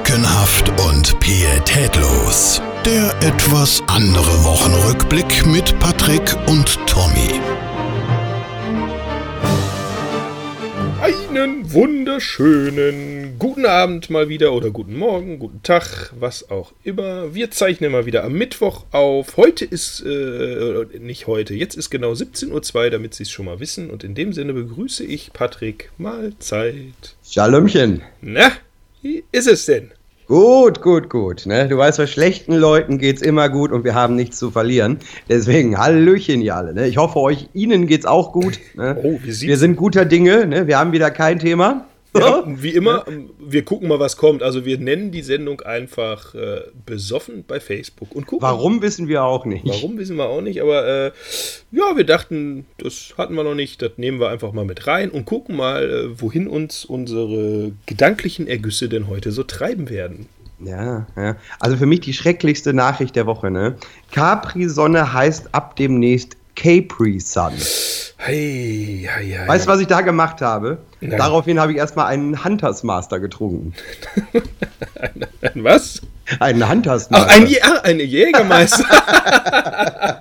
Lückenhaft und pietätlos. Der etwas andere Wochenrückblick mit Patrick und Tommy. Einen wunderschönen guten Abend mal wieder oder guten Morgen, guten Tag, was auch immer. Wir zeichnen mal wieder am Mittwoch auf. Heute ist, äh, nicht heute, jetzt ist genau 17.02 Uhr, damit Sie es schon mal wissen. Und in dem Sinne begrüße ich Patrick. Mahlzeit. Schalömchen. Na, wie ist es denn? Gut, gut, gut. Ne? Du weißt, bei schlechten Leuten geht's immer gut und wir haben nichts zu verlieren. Deswegen, Hallöchen, ihr alle. Ne? Ich hoffe, euch, Ihnen geht's auch gut. Ne? Oh, sieht's wir sind guter Dinge. Ne? Wir haben wieder kein Thema. Ja, wie immer, wir gucken mal, was kommt. Also wir nennen die Sendung einfach äh, besoffen bei Facebook und gucken. Warum wissen wir auch nicht. Warum wissen wir auch nicht, aber äh, ja, wir dachten, das hatten wir noch nicht, das nehmen wir einfach mal mit rein und gucken mal, äh, wohin uns unsere gedanklichen Ergüsse denn heute so treiben werden. Ja, ja. Also für mich die schrecklichste Nachricht der Woche, ne? Capri-Sonne heißt ab demnächst Capri Sun. Hey, hey, hey, Weißt du, was ich da gemacht habe? Nein. Daraufhin habe ich erstmal einen Hunters Master getrunken. ein, ein was? Einen Hunters Ach, Master. ein, Jä- ach, ein Jägermeister.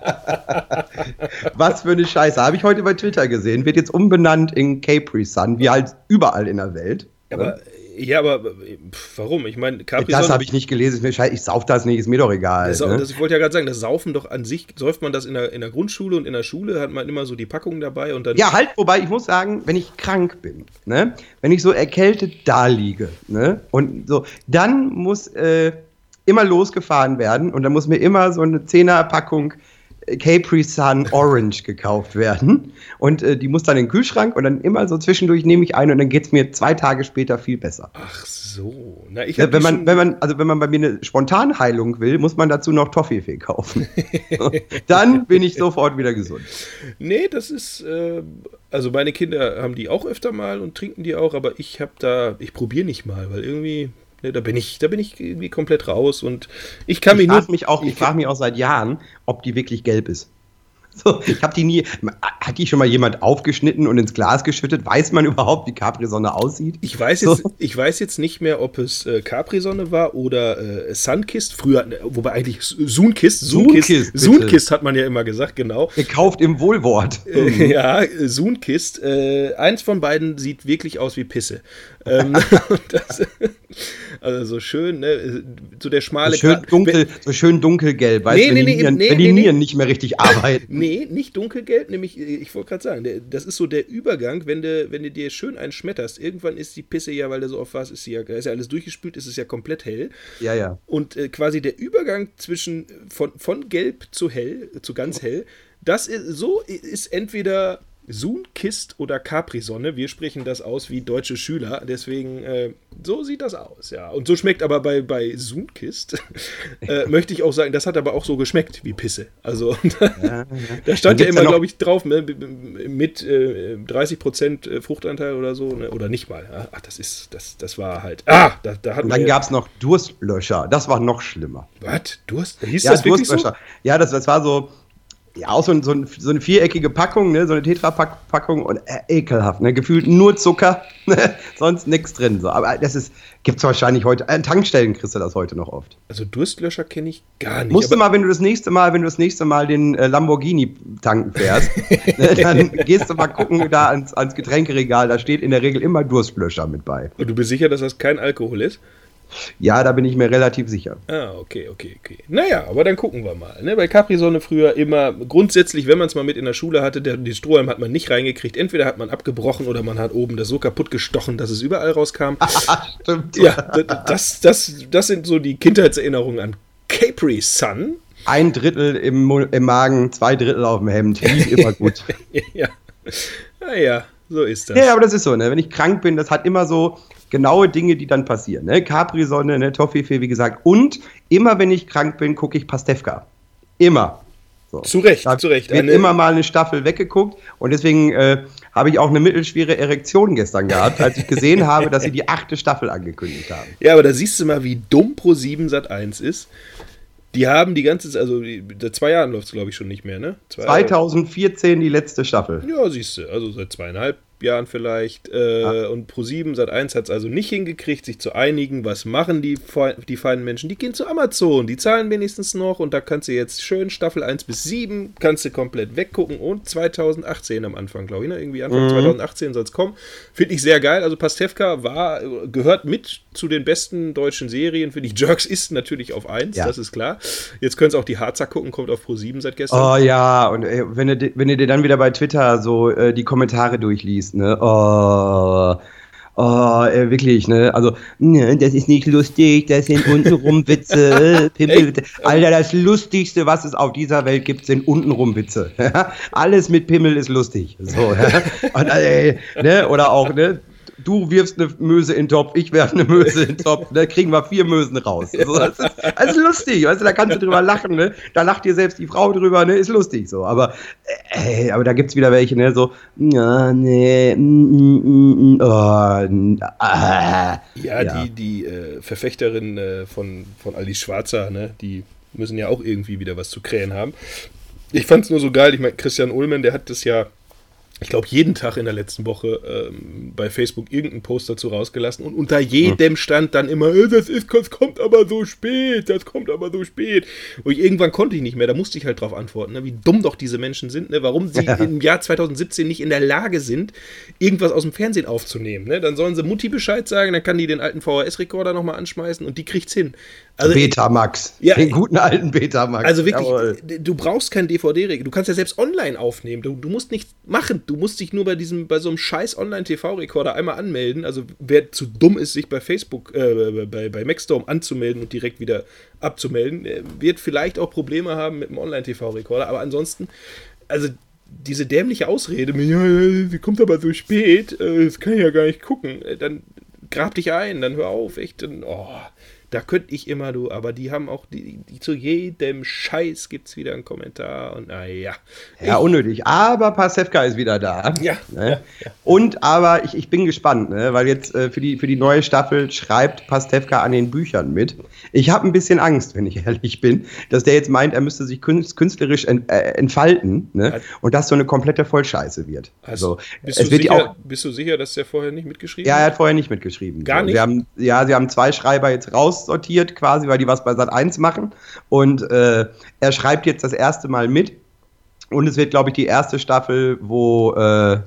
Was für eine Scheiße. Habe ich heute bei Twitter gesehen. Wird jetzt umbenannt in Capri Sun, wie halt überall in der Welt. aber, ja, aber pf, warum? Ich meine, Capri das habe ich nicht gelesen. Scheiße. Ich sauf das nicht, ist mir doch egal. Das, ne? das, ich wollte ja gerade sagen, das Saufen doch an sich, säuft man das in der, in der Grundschule und in der Schule hat man immer so die Packungen dabei und dann. Ja, halt, wobei ich muss sagen, wenn ich krank bin, ne, wenn ich so erkältet da liege, ne, und so, dann muss äh, immer losgefahren werden und dann muss mir immer so eine Zehnerpackung äh, Capri Sun Orange gekauft werden und äh, die muss dann in den Kühlschrank und dann immer so zwischendurch nehme ich eine und dann geht es mir zwei Tage später viel besser. Ach so. Na, ich Ja, wenn man, wenn man, also wenn man bei mir eine Spontanheilung will, muss man dazu noch Toffifee kaufen. dann bin ich sofort wieder gesund. Nee, das ist. Äh, also meine Kinder haben die auch öfter mal und trinken die auch, aber ich habe da. Ich probiere nicht mal, weil irgendwie. Ne, da bin ich, da bin ich irgendwie komplett raus und ich kann ich mich nur. frage mich auch, ich frage mich auch seit Jahren, ob die wirklich gelb ist. So, ich habe die nie. Hat die schon mal jemand aufgeschnitten und ins Glas geschüttet? Weiß man überhaupt, wie Capri-Sonne aussieht? Ich weiß, jetzt, So. ich weiß jetzt nicht mehr, ob es äh, Capri-Sonne war oder äh, Sunkist. Früher, ne, wobei eigentlich Sunkist. Sunkist, Sunkist, hat man ja immer gesagt, genau. Gekauft im Wohlwort. Äh, ja, Sunkist. Äh, eins von beiden sieht wirklich aus wie Pisse. Ähm, das, also so schön, ne? So der schmale So schön, dunkel, so schön dunkelgelb, weißt Nee, du, wenn, nee, die nee, Nieren, nee, wenn die nee, nee. Nieren nicht mehr richtig arbeiten. Nee, nicht dunkelgelb, nämlich, ich wollte gerade sagen, der, das ist so der Übergang, wenn du, wenn du dir schön einen schmetterst. Irgendwann ist die Pisse ja, weil du so oft warst, ist, sie ja, ist ja alles durchgespült, ist es ja komplett hell. Ja, ja. Und äh, quasi der Übergang zwischen von, von gelb zu hell, zu ganz hell, das ist, so ist entweder Sunkist oder Capri-Sonne. Wir sprechen das aus wie deutsche Schüler. Deswegen, äh, so sieht das aus, ja. Und so schmeckt aber bei, bei Sunkist, äh, möchte ich auch sagen, das hat aber auch so geschmeckt wie Pisse. Also, da Dann stand ja immer, glaube ich, drauf, ne, mit äh, 30% Fruchtanteil oder so, ne? oder nicht mal. Ach, das ist, das, das war halt, ah, da, da hat Und dann ja- gab es noch Durstlöscher. Das war noch schlimmer. Was? Durst? Hieß Ja, das wirklich so? Durstlöscher. Ja, das, das war so, ja, auch so, ein, so, ein, so eine viereckige Packung, ne, so eine Tetra-Packung und äh, ekelhaft, ne, gefühlt nur Zucker, ne, sonst nichts drin. So. Aber das ist, gibt's wahrscheinlich heute, an Tankstellen kriegst du das heute noch oft. Also Durstlöscher kenne ich gar nicht. Musst du mal, wenn du das nächste Mal, wenn du das nächste Mal den äh, Lamborghini tanken fährst, ne, dann gehst du mal gucken da ans, ans Getränkeregal, da steht in der Regel immer Durstlöscher mit bei. Und du bist sicher, dass das kein Alkohol ist? Ja, da bin ich mir relativ sicher. Ah, okay, okay, okay. Naja, aber dann gucken wir mal. Ne? Bei Capri-Sonne früher immer, grundsätzlich, wenn man es mal mit in der Schule hatte, der, die Strohhalm hat man nicht reingekriegt. Entweder hat man abgebrochen oder man hat oben das so kaputt gestochen, dass es überall rauskam. Stimmt. ja, das, das, das sind so die Kindheitserinnerungen an Capri Sun. Ein Drittel im, im Magen, zwei Drittel auf dem Hemd. Lief immer gut. ja. Naja, so ist das. ja, aber das ist so, ne? Wenn ich krank bin, das hat immer so genaue Dinge, die dann passieren. Ne? Capri-Sonne, ne? Toffifee, wie gesagt. Und immer wenn ich krank bin, gucke ich Pastewka. Immer. So. Zu Recht, Da zu Recht. Wird Eine- immer mal eine Staffel weggeguckt und deswegen äh, habe ich auch eine mittelschwere Erektion gestern gehabt, als ich gesehen habe, dass sie die achte Staffel angekündigt haben. Ja, aber da siehst du mal, wie dumm Pro 7 Sat 1 ist. Die haben die ganze Zeit, also seit zwei Jahren läuft es, glaube ich, schon nicht mehr, ne? Zwei 2014 die letzte Staffel. Ja, siehst du, also seit zweieinhalb Jahren vielleicht. Äh, ja. Und Pro7 seit 1 hat es also nicht hingekriegt, sich zu einigen. Was machen die, die feinen Menschen? Die gehen zu Amazon, die zahlen wenigstens noch und da kannst du jetzt schön Staffel 1 bis 7 kannst du komplett weggucken und 2018 am Anfang, glaube ich, ne? irgendwie Anfang mhm. 2018 soll es kommen. Finde ich sehr geil. Also Pastewka war, gehört mit zu den besten deutschen Serien, finde ich. Jerks ist natürlich auf 1, ja. das ist klar. Jetzt können es auch die Harzer gucken, kommt auf Pro7 seit gestern. Oh ja, und ey, wenn, du, wenn du dir dann wieder bei Twitter so äh, die Kommentare durchliest, ne? Oh. Oh, äh, wirklich, ne? Also, ne, das ist nicht lustig, das sind untenrum Witze, Pimmelwitze. Alter, das Lustigste, was es auf dieser Welt gibt, sind untenrum Witze. Alles mit Pimmel ist lustig. So, ja? Und, äh, ne? Oder auch, ne? Du wirfst eine Möse in den Topf, ich werfe eine Möse in den Topf, da kriegen wir vier Mösen raus. Also, das, ist, das, ist, lustig, weißt du, da kannst du drüber lachen, ne? Da lacht dir selbst die Frau drüber, ne? Ist lustig so. Aber, äh, aber da gibt es wieder welche, ne? So, ja, nee, mm, mm, mm, oh, ah, ja, ja, die, die äh, Verfechterin äh, von, von Alice Schwarzer, ne? Die müssen ja auch irgendwie wieder was zu krähen haben. Ich fand es nur so geil, ich meine, Christian Ullmann, der hat das ja ich glaube, jeden Tag in der letzten Woche ähm, bei Facebook irgendeinen Post dazu rausgelassen und unter jedem stand dann immer, äh, das ist, das kommt aber so spät, das kommt aber so spät. Und ich, irgendwann konnte ich nicht mehr, da musste ich halt drauf antworten, ne, wie dumm doch diese Menschen sind, ne, warum sie ja. im Jahr 2017 nicht in der Lage sind, irgendwas aus dem Fernsehen aufzunehmen. Ne? Dann sollen sie Mutti Bescheid sagen, dann kann die den alten VHS-Rekorder nochmal anschmeißen und die kriegt's hin. Also, Betamax. Ja, den guten alten Betamax. Also wirklich, Jawohl. du brauchst kein DVD-Regel. Du kannst ja selbst online aufnehmen. Du, du, musst nichts machen. Du musst dich nur bei diesem, bei so einem scheiß Online-TV-Rekorder einmal anmelden. Also wer zu dumm ist, sich bei Facebook, äh, bei, bei Maxstorm anzumelden und direkt wieder abzumelden, wird vielleicht auch Probleme haben mit dem Online-TV-Rekorder. Aber ansonsten, also diese dämliche Ausrede, ja, sie kommt aber so spät, äh, das kann ich ja gar nicht gucken. Äh, dann grab dich ein, dann hör auf, echt. Dann, oh. Da könnte ich immer, du, aber die haben auch, die, die zu jedem Scheiß gibt es wieder einen Kommentar und naja. Ja, unnötig. Aber Pasewka ist wieder da. Ja. Ne? ja, ja. Und aber ich, ich bin gespannt, ne? weil jetzt äh, für, die, für die neue Staffel schreibt Pastewka an den Büchern mit. Ich habe ein bisschen Angst, wenn ich ehrlich bin, dass der jetzt meint, er müsste sich künstlerisch ent, äh, entfalten ne? Also, und das so eine komplette Vollscheiße wird. Also, bist, du sicher, auch, bist du sicher, dass der vorher nicht mitgeschrieben hat? Ja, er hat vorher nicht mitgeschrieben. Gar nicht? Sie haben, ja, sie haben zwei Schreiber jetzt raus aussortiert, quasi, weil die was bei Sat 1 machen. Und äh, er schreibt jetzt das erste Mal mit. Und es wird, glaube ich, die erste Staffel, wo äh,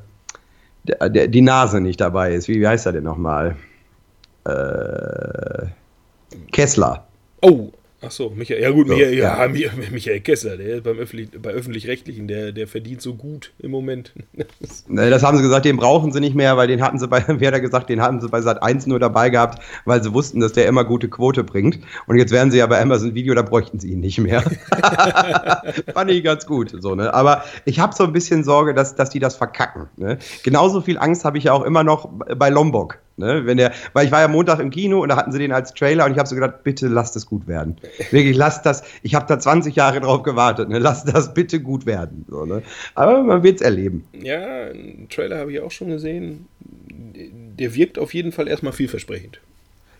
die Nase nicht dabei ist. Wie, wie heißt er denn nochmal? Äh, Kessler. Oh, Ach so, Michael, ja gut, so, Michael, ja, ja. Michael Kessler, der beim Öffentlich, bei Öffentlich-Rechtlichen, der, der verdient so gut im Moment. das haben sie gesagt, den brauchen sie nicht mehr, weil den hatten sie bei, wer hat gesagt, den hatten sie bei Sat 1 nur dabei gehabt, weil sie wussten, dass der immer gute Quote bringt. Und jetzt wären sie ja bei Amazon Video, da bräuchten sie ihn nicht mehr. Fand ich ganz gut. So, ne? Aber ich habe so ein bisschen Sorge, dass, dass die das verkacken. Ne? Genauso viel Angst habe ich ja auch immer noch bei Lombok. Ne? Wenn der, weil ich war ja Montag im Kino und da hatten sie den als Trailer und ich habe so gedacht, bitte lasst es gut werden. Wirklich, lasst das. Ich habe da 20 Jahre drauf gewartet. Ne? Lasst das bitte gut werden. So, ne? Aber man wird es erleben. Ja, einen Trailer habe ich auch schon gesehen. Der wirkt auf jeden Fall erstmal vielversprechend.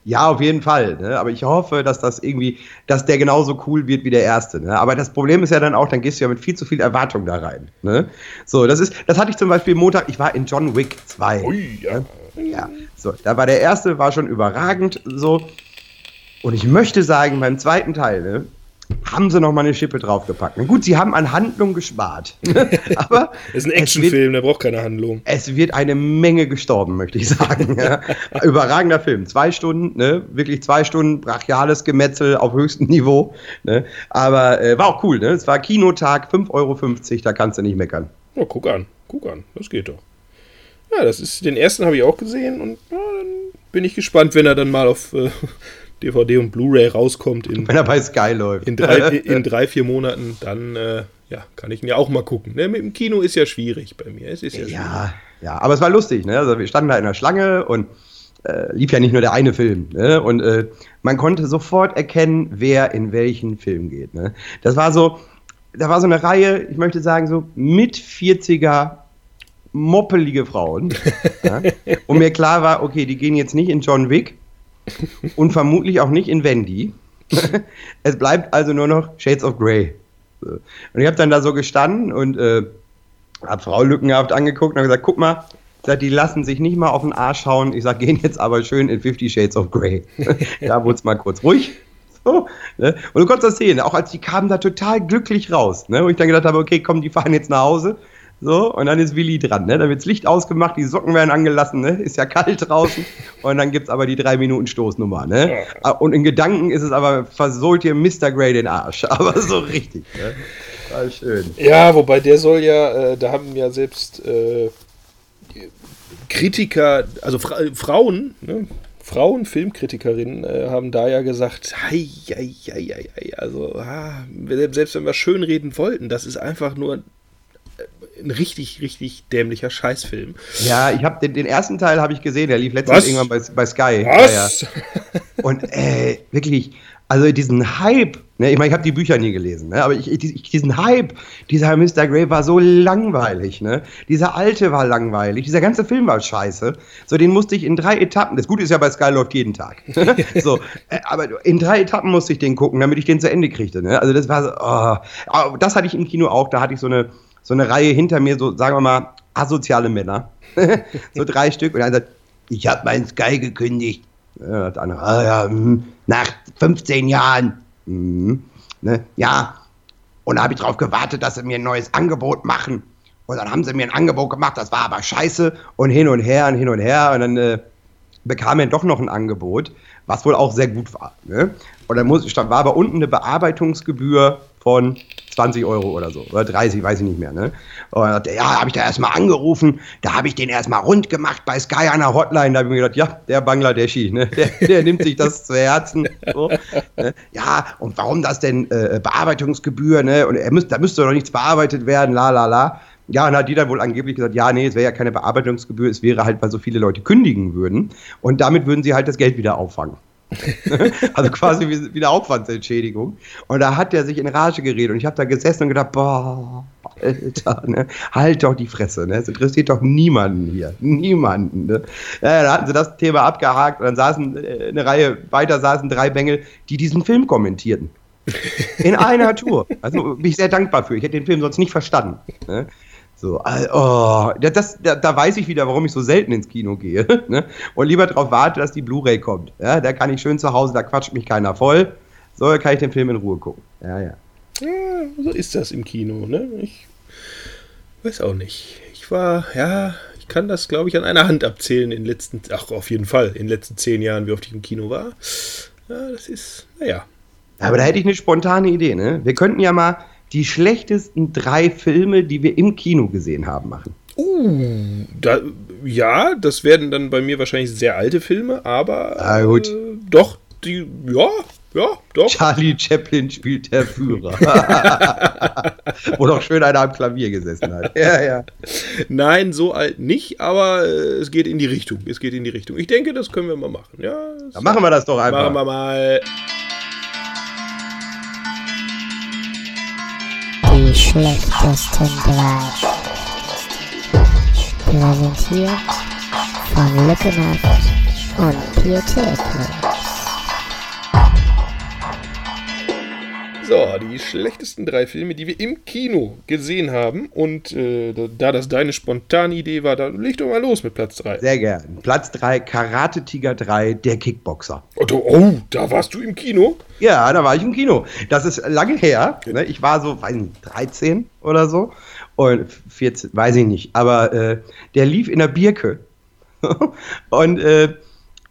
Ja, auf jeden Fall. Ne? Aber ich hoffe, dass das irgendwie, dass der genauso cool wird wie der erste. Ne? Aber das Problem ist ja dann auch, dann gehst du ja mit viel zu viel Erwartung da rein. Ne? So, das ist, das hatte ich zum Beispiel Montag, ich war in John Wick 2. Ui, ja. Ja. So, da war der erste, war schon überragend so. Und ich möchte sagen, beim zweiten Teil, ne, haben sie noch mal eine Schippe draufgepackt. Na gut, sie haben an Handlung gespart. Aber das ist ein Actionfilm, der braucht keine Handlung. Es wird eine Menge gestorben, möchte ich sagen. ja. Überragender Film. Zwei Stunden, ne? wirklich zwei Stunden brachiales Gemetzel auf höchstem Niveau. Ne? Aber äh, war auch cool. Ne? Es war Kinotag, 5,50 Euro, da kannst du nicht meckern. Oh, guck an, guck an, das geht doch. Ja, das ist, den ersten habe ich auch gesehen und ja, dann bin ich gespannt, wenn er dann mal auf äh, DVD und Blu-ray rauskommt. In, wenn er bei Sky läuft. In drei, in drei vier Monaten, dann äh, ja, kann ich ihn ja auch mal gucken. Ne? Mit dem Kino ist ja schwierig bei mir. Es ist ja, ja, ja, aber es war lustig. Ne? Also wir standen da in der Schlange und äh, lief ja nicht nur der eine Film. Ne? Und äh, man konnte sofort erkennen, wer in welchen Film geht. Ne? Das war so, da war so eine Reihe, ich möchte sagen, so mit 40er moppelige Frauen. ja? Und mir klar war, okay, die gehen jetzt nicht in John Wick, und vermutlich auch nicht in Wendy. es bleibt also nur noch Shades of Grey. Und ich habe dann da so gestanden und äh, habe Frau lückenhaft angeguckt und habe gesagt, guck mal, Sag, die lassen sich nicht mal auf den Arsch schauen. Ich sag, gehen jetzt aber schön in Fifty Shades of Grey. da wurde es mal kurz ruhig. So, ne? Und du konntest das sehen, auch als die kamen da total glücklich raus. Ne? Wo ich dann gedacht habe, okay, komm, die fahren jetzt nach Hause. So, und dann ist Willi dran, ne? Dann wirds Licht ausgemacht, die Socken werden angelassen, ne? Ist ja kalt draußen. Und dann gibt's aber die drei Minuten Stoßnummer, ne? Und in Gedanken ist es aber, versohlt ihr Mr. Grey den Arsch. Aber so richtig, ne? War schön. Ja, wobei der soll ja, äh, da haben ja selbst äh, Kritiker, also Fra Frauen, ne? Frauen, Filmkritikerinnen äh, haben da ja gesagt, hei, hei, hei, hei, hei, also ah, selbst wenn wir schön reden wollten, das ist einfach nur ein richtig, richtig dämlicher Scheißfilm. Ja, ich habe den, den, ersten Teil habe ich gesehen, der lief letztens irgendwann bei, bei Sky. Was? Ja, ja. Und äh, wirklich, also diesen Hype, ne, ich meine, ich habe die Bücher nie gelesen, ne, aber ich, ich, diesen Hype, dieser Mr. Grey war so langweilig, ne? Dieser alte war langweilig, dieser ganze Film war scheiße. So, den musste ich in drei Etappen, das Gute ist ja bei Sky läuft jeden Tag. so, äh, aber in drei Etappen musste ich den gucken, damit ich den zu Ende kriegte, ne? Also das war so, oh. das hatte ich im Kino auch, da hatte ich so eine, so eine Reihe hinter mir, so, sagen wir mal, asoziale Männer. so drei Stück. Und einer sagt, ich habe meinen Sky gekündigt. Ja, das andere, ah, ja, mh, nach 15 Jahren. Mhm, ne, ja, und da habe ich darauf gewartet, dass sie mir ein neues Angebot machen. Und dann haben sie mir ein Angebot gemacht, das war aber scheiße. Und hin und her und hin und her. Und dann äh, bekam er doch noch ein Angebot, was wohl auch sehr gut war. Ne? Und dann muss, war aber unten eine Bearbeitungsgebühr von 20 Euro oder so, oder 30, weiß ich nicht mehr. Ne? Und ja, habe ich da erstmal angerufen, da habe ich den erstmal rund gemacht bei Sky an der Hotline, da habe ich mir gedacht, ja, der Bangladeschi, ne? der, der nimmt sich das zu Herzen. So, ne? Ja, und warum das denn äh, Bearbeitungsgebühr, ne? Und er müsst, da müsste doch nichts bearbeitet werden, la la la. Ja, und hat die dann wohl angeblich gesagt, ja, nee, es wäre ja keine Bearbeitungsgebühr, es wäre halt, weil so viele Leute kündigen würden. Und damit würden sie halt das Geld wieder auffangen. also quasi wie, wie eine Aufwandsentschädigung. Und da hat er sich in Rage geredet und ich habe da gesessen und gedacht, boah, Alter, ne? halt doch die Fresse, ne? es interessiert doch niemanden hier, niemanden. Ne? Ja, da hatten sie das Thema abgehakt und dann saßen äh, eine Reihe weiter saßen drei Bengel, die diesen Film kommentierten. In einer Tour. Also bin ich sehr dankbar für. Ich hätte den Film sonst nicht verstanden. Ne? So, oh, das, da, da, weiß ich wieder, warum ich so selten ins Kino gehe. Ne? Und lieber darauf warte, dass die Blu-ray kommt. Ja, da kann ich schön zu Hause, da quatscht mich keiner voll. So da kann ich den Film in Ruhe gucken. Ja, ja. Ja, so ist das im Kino, ne? Ich weiß auch nicht. Ich war, ja, ich kann das, glaube ich, an einer Hand abzählen in den letzten, ach, auf jeden Fall, in den letzten zehn Jahren, wie oft ich im Kino war. Ja, das ist, naja. Aber da hätte ich eine spontane Idee, ne? Wir könnten ja mal die schlechtesten drei Filme, die wir im Kino gesehen haben, machen. Uh, da, ja, das werden dann bei mir wahrscheinlich sehr alte Filme, aber ah, gut. Äh, doch, die, ja, ja, doch. Charlie Chaplin spielt der Führer. Wo doch schön einer am Klavier gesessen hat. Ja, ja. Nein, so alt nicht, aber äh, es geht in die Richtung. Es geht in die Richtung. Ich denke, das können wir mal machen. Ja, Dann machen wir das doch einfach. Machen wir mal. Die schlechtesten drei. Präsentiert von Lückenhaft und Pietätlos. So, die schlechtesten drei Filme, die wir im Kino gesehen haben. Und äh, da das deine spontane Idee war, dann leg doch mal los mit Platz 3. Sehr gern. Platz 3, Karate Tiger 3, der Kickboxer. Oh, oh, da warst du im Kino? Ja, da war ich im Kino. Das ist lange her. Ne? Ich war so, weiß nicht, 13 oder so. Und 14, weiß ich nicht. Aber äh, der lief in der Birke. und äh,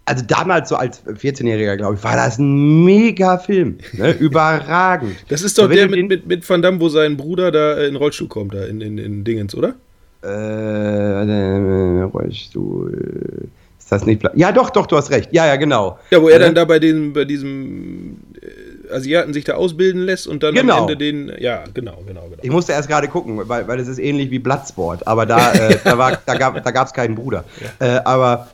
also damals so als 14-Jähriger, glaube ich, war das ein mega Film. Ne? Überragend. Das ist doch der mit, mit, mit Van Damme, wo sein Bruder da in den Rollstuhl kommt, da in, in, in Dingens, oder? Äh, Rollstuhl. Ist das nicht. Ja, doch, doch, du hast recht. Ja, ja, genau. Ja, wo er dann da bei, dem, bei diesem äh, Asiaten sich da ausbilden lässt und dann genau. am Ende den. Ja, genau, genau, genau. Ich musste erst gerade gucken, weil, weil es ist ähnlich wie Bloodsport, aber da, äh, da, war, da gab es keinen Bruder. Ja. Äh, aber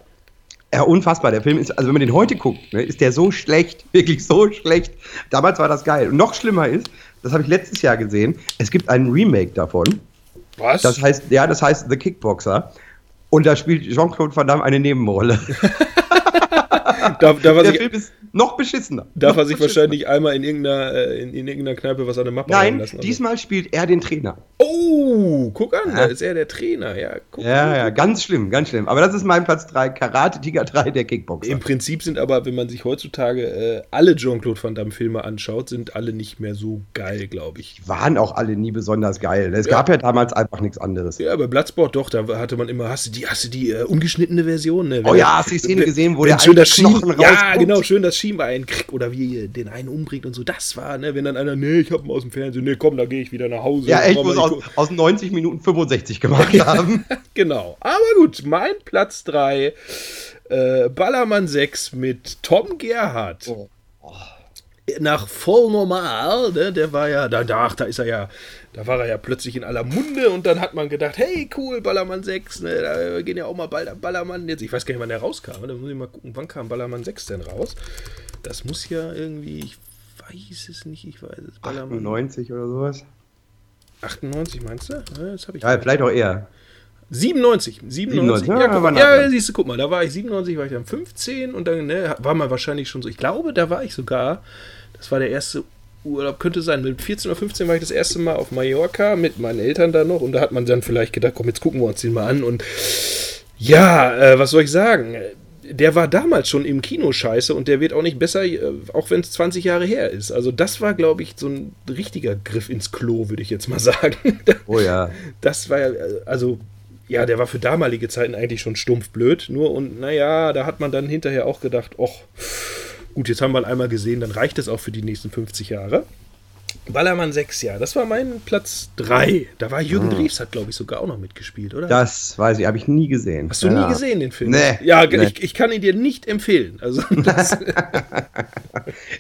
ja, unfassbar. Der Film ist, also wenn man den heute guckt, ne, ist der so schlecht, wirklich so schlecht. Damals war das geil. Und noch schlimmer ist, das habe ich letztes Jahr gesehen, es gibt einen Remake davon. Was? Das heißt, ja, das heißt The Kickboxer. Und da spielt Jean-Claude Van Damme eine Nebenrolle. da, da der Film ist noch beschissener. Darf noch er sich beschissener. wahrscheinlich einmal in irgendeiner, äh, in, in, irgendeiner Kneipe was an der Mappe Nein, lassen? diesmal spielt er den Trainer. Oh, guck an, da ist er der Trainer. Ja, guck Ja, ja, ganz schlimm, ganz schlimm. Aber das ist mein Platz 3, Karate Tiger 3, der Kickboxer. Im Prinzip sind aber, wenn man sich heutzutage äh, alle Jean-Claude Van Damme-Filme anschaut, sind alle nicht mehr so geil, glaube ich. Waren auch alle nie besonders geil. Es Ja. gab ja damals einfach nichts anderes. Ja, bei Bloodsport doch, da hatte man immer, hast du die, hast du die äh, ungeschnittene Version? Ne? Oh ja, hast du die Szene gesehen, wo der schön das Knochen Ja, genau, schön das Schienbein kriegt oder wie den einen umbringt und so. Das war, ne, wenn dann einer, nee, ich hab ihn aus dem Fernsehen, nee, komm, da gehe ich wieder nach Hause. Ja, echt, mal muss aus, aus 90 Minuten 65 gemacht haben. Genau. Aber gut, mein Platz 3, äh, Ballermann 6 mit Tom Gerhardt. Oh. Nach voll normal, ne, der war ja, da, da, da ist er ja, da war er ja plötzlich in aller Munde und dann hat man gedacht, hey, cool, Ballermann 6, ne, da gehen ja auch mal bald Ballermann jetzt, ich weiß gar nicht, wann der rauskam, da muss ich mal gucken, wann kam Ballermann 6 denn raus? Das muss ja irgendwie, ich weiß es nicht, ich weiß es, Ballermann 90 oder sowas. 98, meinst du? Ja, das habe ich Ja, vielleicht auch eher. 97, 97. 97, Ja, ja, guck ja, dran. siehst du, guck mal, da war ich 97, war ich dann 15 und dann ne, war man wahrscheinlich schon so. Ich glaube, da war ich sogar, das war der erste Urlaub, könnte sein, mit 14 oder 15 war ich das erste Mal auf Mallorca mit meinen Eltern da noch und da hat man dann vielleicht gedacht, komm, jetzt gucken wir uns den mal an und ja, äh, was soll ich sagen? Der war damals schon im Kino scheiße und der wird auch nicht besser, äh, auch wenn es 20 Jahre her ist. Also das war, glaube ich, so ein richtiger Griff ins Klo, würde ich jetzt mal sagen. Oh ja. das war ja, äh, also, ja, der war für damalige Zeiten eigentlich schon stumpf blöd. Nur und naja, da hat man dann hinterher auch gedacht, ach, gut, jetzt haben wir einmal gesehen, dann reicht es auch für die nächsten 50 Jahre. Ballermann 6, ja, das war mein Platz 3. Da war Jürgen Drews, hat glaube ich sogar auch noch mitgespielt, oder? Das weiß ich, habe ich nie gesehen. Hast du ja. nie gesehen, den Film? Nee, Ja, nee. Ich, ich kann ihn dir nicht empfehlen. Also, das,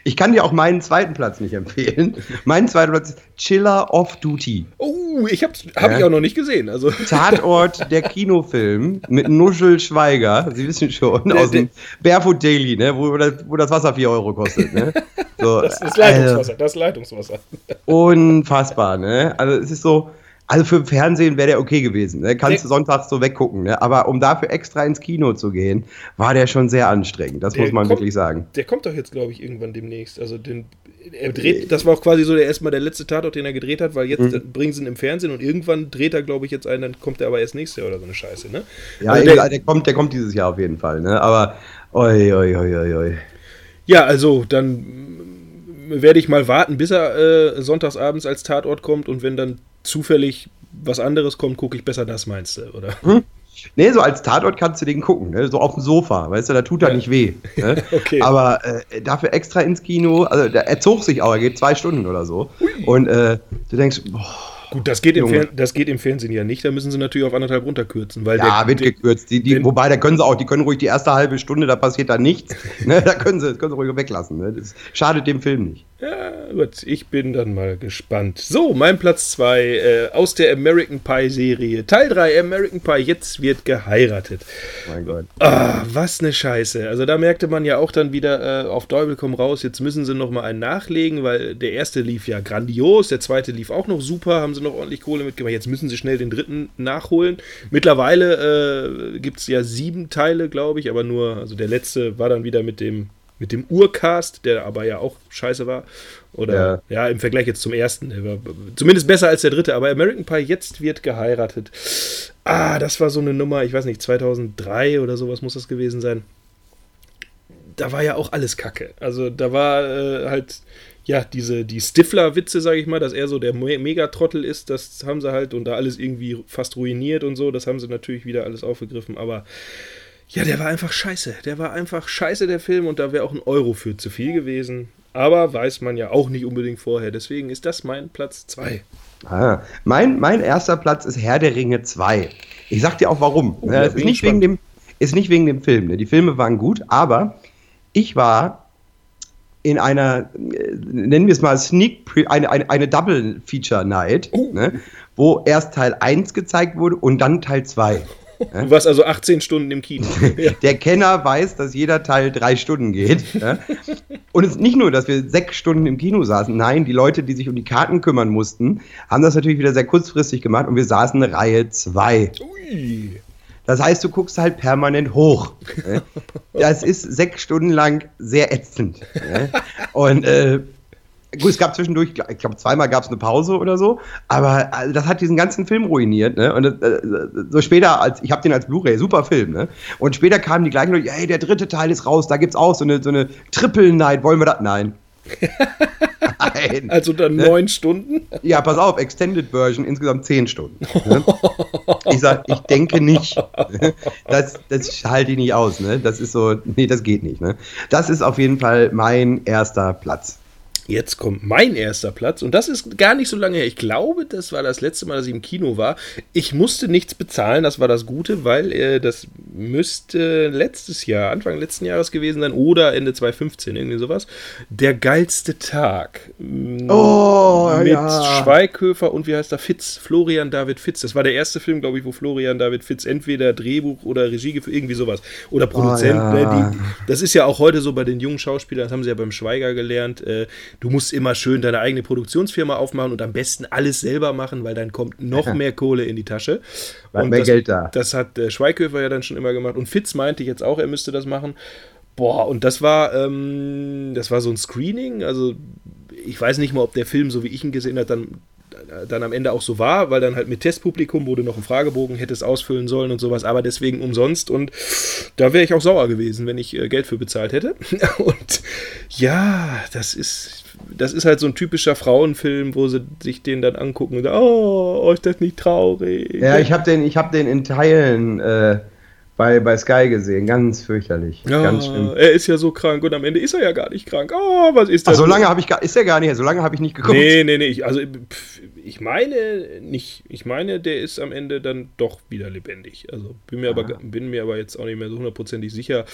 Ich kann dir auch meinen zweiten Platz nicht empfehlen. Mein zweiter Platz ist Chiller Off Duty. oh, ich habe hab Ja. ich auch noch nicht gesehen. Also, Tatort der Kinofilm mit Nuschel Schweiger, Sie wissen schon, aus dem Barefoot Daily, ne, wo, das- wo das Wasser 4 Euro kostet. Ne? So, das ist also, Leitungswasser, das ist Leitungswasser. Unfassbar, ne? Also es ist so, also für Fernsehen wäre der okay gewesen. Ne? Kannst du sonntags so weggucken, ne? Aber um dafür extra ins Kino zu gehen, war der schon sehr anstrengend. Das Der muss man kommt- wirklich sagen. Der kommt doch jetzt, glaube ich, irgendwann demnächst. Also den, er dreht, das war auch quasi so der erstmal der letzte Tatort, den er gedreht hat, weil jetzt Mhm. bringen sie ihn im Fernsehen und irgendwann dreht er, glaube ich, jetzt einen, dann kommt er aber erst nächstes Jahr oder so eine Scheiße, ne? Ja, Also der, der, kommt, der kommt dieses Jahr auf jeden Fall, ne? Aber oi, oi, oi, oi, oi. ja, also dann werde ich mal warten, bis er äh, sonntagsabends als Tatort kommt und wenn dann zufällig was anderes kommt, gucke ich besser das, meinst du, oder? Nee, so als Tatort kannst du den gucken, ne? so auf dem Sofa, weißt du, da tut er Ja. nicht weh. Ne? Okay. Aber äh, dafür extra ins Kino, also er zog sich auch, er geht zwei Stunden oder so. Und äh, du denkst, boah, Gut, das geht, im Junge. Das geht im Fernsehen ja nicht, da müssen sie natürlich auf anderthalb runterkürzen, weil ja, der, wird gekürzt. Die, die, wobei, da können sie auch, die können ruhig die erste halbe Stunde, da passiert da nichts. Ne? Da können sie, das können sie ruhig weglassen. Ne? Das schadet dem Film nicht. Ja, gut, ich bin dann mal gespannt. So, mein Platz 2 äh, aus der American Pie Serie. Teil 3 American Pie, jetzt wird geheiratet. Mein Gott. Ah, was eine Scheiße. Also da merkte man ja auch dann wieder äh, auf Teufel komm raus, jetzt müssen sie noch mal einen nachlegen, weil der erste lief ja grandios, der zweite lief auch noch super, haben sie noch ordentlich Kohle mitgemacht. Jetzt müssen sie schnell den dritten nachholen. Mittlerweile äh, gibt es ja sieben Teile, glaube ich, aber nur, also der letzte war dann wieder mit dem mit dem Urcast, der aber ja auch scheiße war. Oder ja, im Vergleich jetzt zum ersten. Der war zumindest besser als der dritte. Aber American Pie, jetzt wird geheiratet. Ah, das war so eine Nummer, ich weiß nicht, 2003 oder sowas muss das gewesen sein. Da war ja auch alles Kacke. Also da war äh, halt, ja, diese, die Stifler-Witze, sage ich mal, dass er so der Me- Megatrottel ist, das haben sie halt und da alles irgendwie fast ruiniert und so, das haben sie natürlich wieder alles aufgegriffen, aber ja, der war einfach scheiße. Der war einfach scheiße, der Film, und da wäre auch ein Euro für zu viel gewesen. Aber weiß man ja auch nicht unbedingt vorher. Deswegen ist das mein Platz 2. Ah, mein, mein erster Platz ist Herr der Ringe 2. Ich sag dir auch warum. Oh, Ne, es bin ist ich nicht, wegen dem, ist nicht wegen dem Film. Ne? Die Filme waren gut, aber ich war in einer, äh, nennen wir es mal Sneak, eine, eine, eine Double Feature Night, Oh. ne? wo erst Teil 1 gezeigt wurde und dann Teil 2. Du warst also 18 Stunden im Kino. Der Kenner weiß, dass jeder Teil drei Stunden geht. Ja? Und es ist nicht nur, dass wir sechs Stunden im Kino saßen. Nein, die Leute, die sich um die Karten kümmern mussten, haben das natürlich wieder sehr kurzfristig gemacht und wir saßen Reihe zwei. Ui. Das heißt, du guckst halt permanent hoch. ne? Das ist sechs Stunden lang sehr ätzend. ne? Und äh, Gut, es gab zwischendurch, ich glaube, zweimal gab es eine Pause oder so, aber also, das hat diesen ganzen Film ruiniert. Ne? Und äh, so später, als ich habe den als Blu-ray, super Film. Ne? Und später kamen die gleichen Leute, hey, der dritte Teil ist raus, da gibt's auch so eine, so eine Triple Night, wollen wir das? Nein. Nein. Also dann ne? neun Stunden? Ja, pass auf, Extended Version, insgesamt zehn Stunden. Ne? Ich sag, ich denke nicht. Das, das halte ich nicht aus. Ne? Das ist so, nee, das geht nicht. Ne? Das ist auf jeden Fall mein erster Platz. Jetzt kommt mein erster Platz und das ist gar nicht so lange her. Ich glaube, das war das letzte Mal, dass ich im Kino war. Ich musste nichts bezahlen, das war das Gute, weil äh, das müsste letztes Jahr, Anfang letzten Jahres gewesen sein oder Ende 2015, irgendwie sowas. Der geilste Tag. Mm, oh, mit ja. Schweighöfer und wie heißt der Fitz? Florian David Fitz. Das war der erste Film, glaube ich, wo Florian David Fitz entweder Drehbuch oder Regie irgendwie sowas. Oder Produzent. Oh, ja. ne? Die, das ist ja auch heute so bei den jungen Schauspielern, das haben sie ja beim Schweiger gelernt. Äh, du musst immer schön deine eigene Produktionsfirma aufmachen und am besten alles selber machen, weil dann kommt noch mehr Kohle in die Tasche. Und mehr das, Geld da. Das hat äh, Schweighöfer ja dann schon immer gemacht. Und Fitz meinte jetzt auch, er müsste das machen. Boah, und das war, ähm, das war so ein Screening. Also ich weiß nicht mal, ob der Film, so wie ich ihn gesehen habe, dann dann am Ende auch so war, weil dann halt mit Testpublikum wurde noch ein Fragebogen, hätte es ausfüllen sollen und sowas, aber deswegen umsonst und da wäre ich auch sauer gewesen, wenn ich äh, Geld für bezahlt hätte. Und ja, das ist, das ist halt so ein typischer Frauenfilm, wo sie sich den dann angucken und sagen, oh, ist das nicht traurig. Ja, ich habe den, hab den in Teilen äh, bei, bei Sky gesehen. Ganz fürchterlich. Ja, ganz schlimm. Er ist ja so krank und am Ende ist er ja gar nicht krank. Oh, was ist das? Ach, so lange habe ich gar, ist er gar nicht, so lange habe ich nicht geguckt. Nee, nee, nee. Ich, also ich meine nicht. Ich meine, der ist am Ende dann doch wieder lebendig. Also bin mir, aber, bin mir aber jetzt auch nicht mehr so hundertprozentig sicher.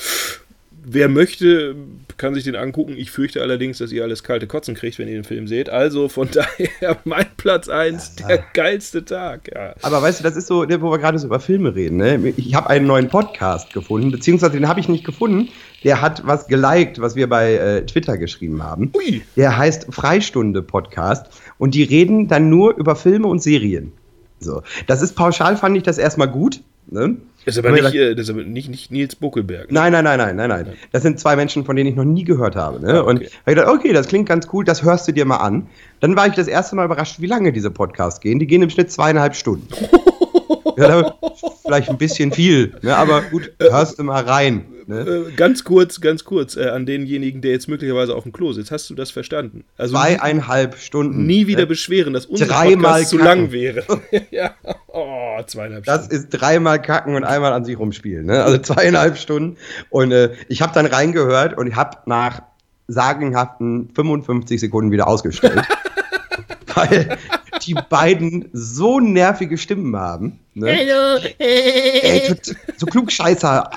Wer möchte, kann sich den angucken. Ich fürchte allerdings, dass ihr alles kalte Kotzen kriegt, wenn ihr den Film seht. Also von daher mein Platz 1, ja. der geilste Tag. Ja. Aber weißt du, das ist so, ne, wo wir gerade so über Filme reden. Ne? Ich habe einen neuen Podcast gefunden, beziehungsweise den habe ich nicht gefunden. Der hat was geliked, was wir bei äh, Twitter geschrieben haben. Ui. Der heißt Freistunde Podcast und die reden dann nur über Filme und Serien. So. Das ist pauschal, fand ich das erstmal gut. Ne? Ist aber, nicht, äh, das ist aber nicht, nicht Nils Buckelberg. Ne? Nein, nein, nein, nein, nein, nein. Das sind zwei Menschen, von denen ich noch nie gehört habe. Ne? Ah, okay. Und ich gedacht, okay, das klingt ganz cool, das hörst du dir mal an. Dann war ich das erste Mal überrascht, wie lange diese Podcasts gehen. Die gehen im Schnitt zweieinhalb Stunden. ja, vielleicht ein bisschen viel, ne? aber gut, hörst du mal rein. Ne? Äh, ganz kurz, ganz kurz, äh, an denjenigen, der jetzt möglicherweise auf dem Klo sitzt. Hast du das verstanden? Also Zweieinhalb Stunden. Nie wieder ne? beschweren, dass unser dreimal Podcast zu lang wäre. ja. Oh, zweieinhalb Stunden. Das ist dreimal kacken und einmal an sich rumspielen. Ne? Also zweieinhalb Stunden. Und äh, ich habe dann reingehört und ich habe nach sagenhaften 55 Sekunden wieder ausgestellt. weil die beiden so nervige Stimmen haben. Ne? Hallo. Ey, so klugscheißer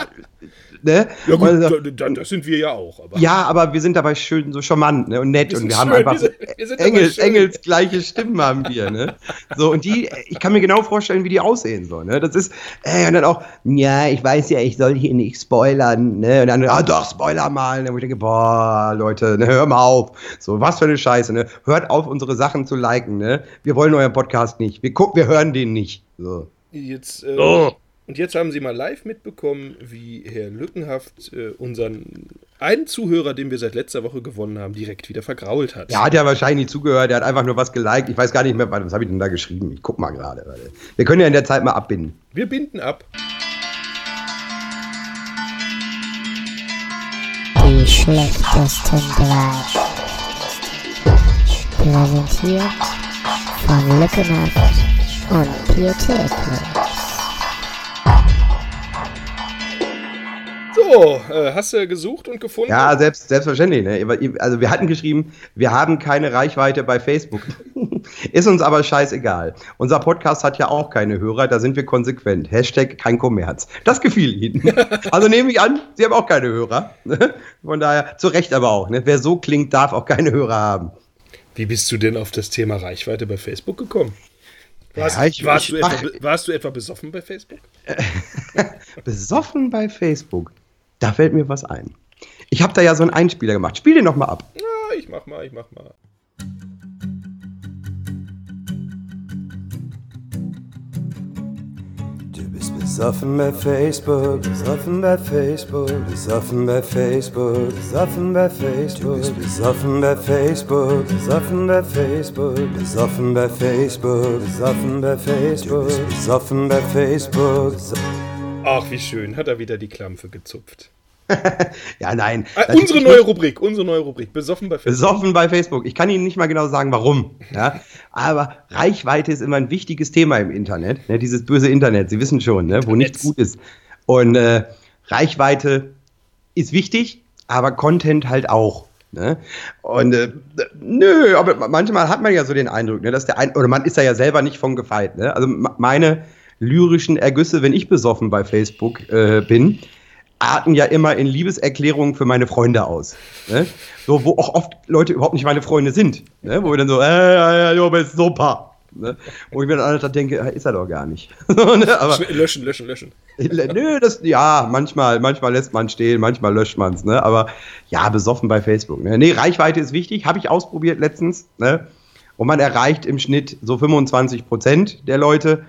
Ne? Ja gut, also, das sind wir ja auch. Aber. Ja, aber wir sind dabei schön so charmant ne? und nett wir und wir haben einfach wir sind, wir sind Engels, Engels gleiche Stimmen haben wir. Ne? So, und die, ich kann mir genau vorstellen, wie die aussehen sollen. Ne? Das ist, ey, und dann auch, ja, ich weiß ja, ich soll hier nicht spoilern. Ne? Und dann, ah doch, Spoiler mal. Ne? Und ich denke, boah, Leute, ne, hör mal auf. So, was für eine Scheiße. Ne? Hört auf, unsere Sachen zu liken. Ne? Wir wollen euren Podcast nicht. Wir gucken, wir hören den nicht. So. Jetzt, äh, oh. Und jetzt haben Sie mal live mitbekommen, wie Herr Lückenhaft äh, unseren einen Zuhörer, den wir seit letzter Woche gewonnen haben, direkt wieder vergrault hat. Ja, hat ja wahrscheinlich nicht zugehört, der hat einfach nur was geliked. Ich weiß gar nicht mehr, was habe ich denn da geschrieben? Ich guck mal gerade. Wir können ja in der Zeit mal abbinden. Wir binden ab. Die schlechtesten drei. Präsentiert von Lückenhaft und Pietätlos. So, äh, hast du gesucht und gefunden? Ja, selbst, selbstverständlich. Ne? Also wir hatten geschrieben, wir haben keine Reichweite bei Facebook. Ist uns aber scheißegal. Unser Podcast hat ja auch keine Hörer, da sind wir konsequent. Hashtag kein Kommerz. Das gefiel Ihnen. Also nehme ich an, Sie haben auch keine Hörer. Ne? Von daher, zu Recht aber auch. Ne? Wer so klingt, darf auch keine Hörer haben. Wie bist du denn auf das Thema Reichweite bei Facebook gekommen? Warst, ja, ich, warst, ich, du, etwa, warst du etwa besoffen bei Facebook? besoffen bei Facebook? Da fällt mir was ein. Ich habe da ja so einen Einspieler gemacht. Spiel den nochmal ab. Ja, ich mach mal, ich mach mal. Du bist besoffen bei Facebook, besoffen bei Facebook, besoffen bei Facebook, besoffen bei Facebook. Du bist besoffen bei Facebook, besoffen bei Facebook, besoffen bei Facebook, besoffen bei Facebook, besoffen bei Facebook. Ach, wie schön. Hat er wieder die Klampfe gezupft. Ja, nein. Ah, unsere neue Rubrik, unsere neue Rubrik. Besoffen bei Facebook. Besoffen bei Facebook. Ich kann Ihnen nicht mal genau sagen, warum. Ja? Aber Reichweite ist immer ein wichtiges Thema im Internet. Ne? Dieses böse Internet, Sie wissen schon, ne? wo nichts gut ist. Und äh, Reichweite ist wichtig, aber Content halt auch. Ne? Und äh, nö, aber manchmal hat man ja so den Eindruck, ne, dass der ein oder man ist da ja selber nicht von gefeit. Ne? Also meine lyrischen Ergüsse, wenn ich besoffen bei Facebook äh, bin, arten ja immer in Liebeserklärungen für meine Freunde aus. Ne? So, wo auch oft Leute überhaupt nicht meine Freunde sind. Ne? Wo wir dann so, äh, du bist super. Ne? Wo ich mir dann einfach denke, ist er doch gar nicht. so, ne? Aber Löschen, löschen, löschen. Nö, das, ja, manchmal, manchmal lässt man stehen, manchmal löscht man es, ne? Aber ja, besoffen bei Facebook. Ne? Nee, Reichweite ist wichtig, habe ich ausprobiert letztens, ne? Und man erreicht im Schnitt so 25 Prozent der Leute,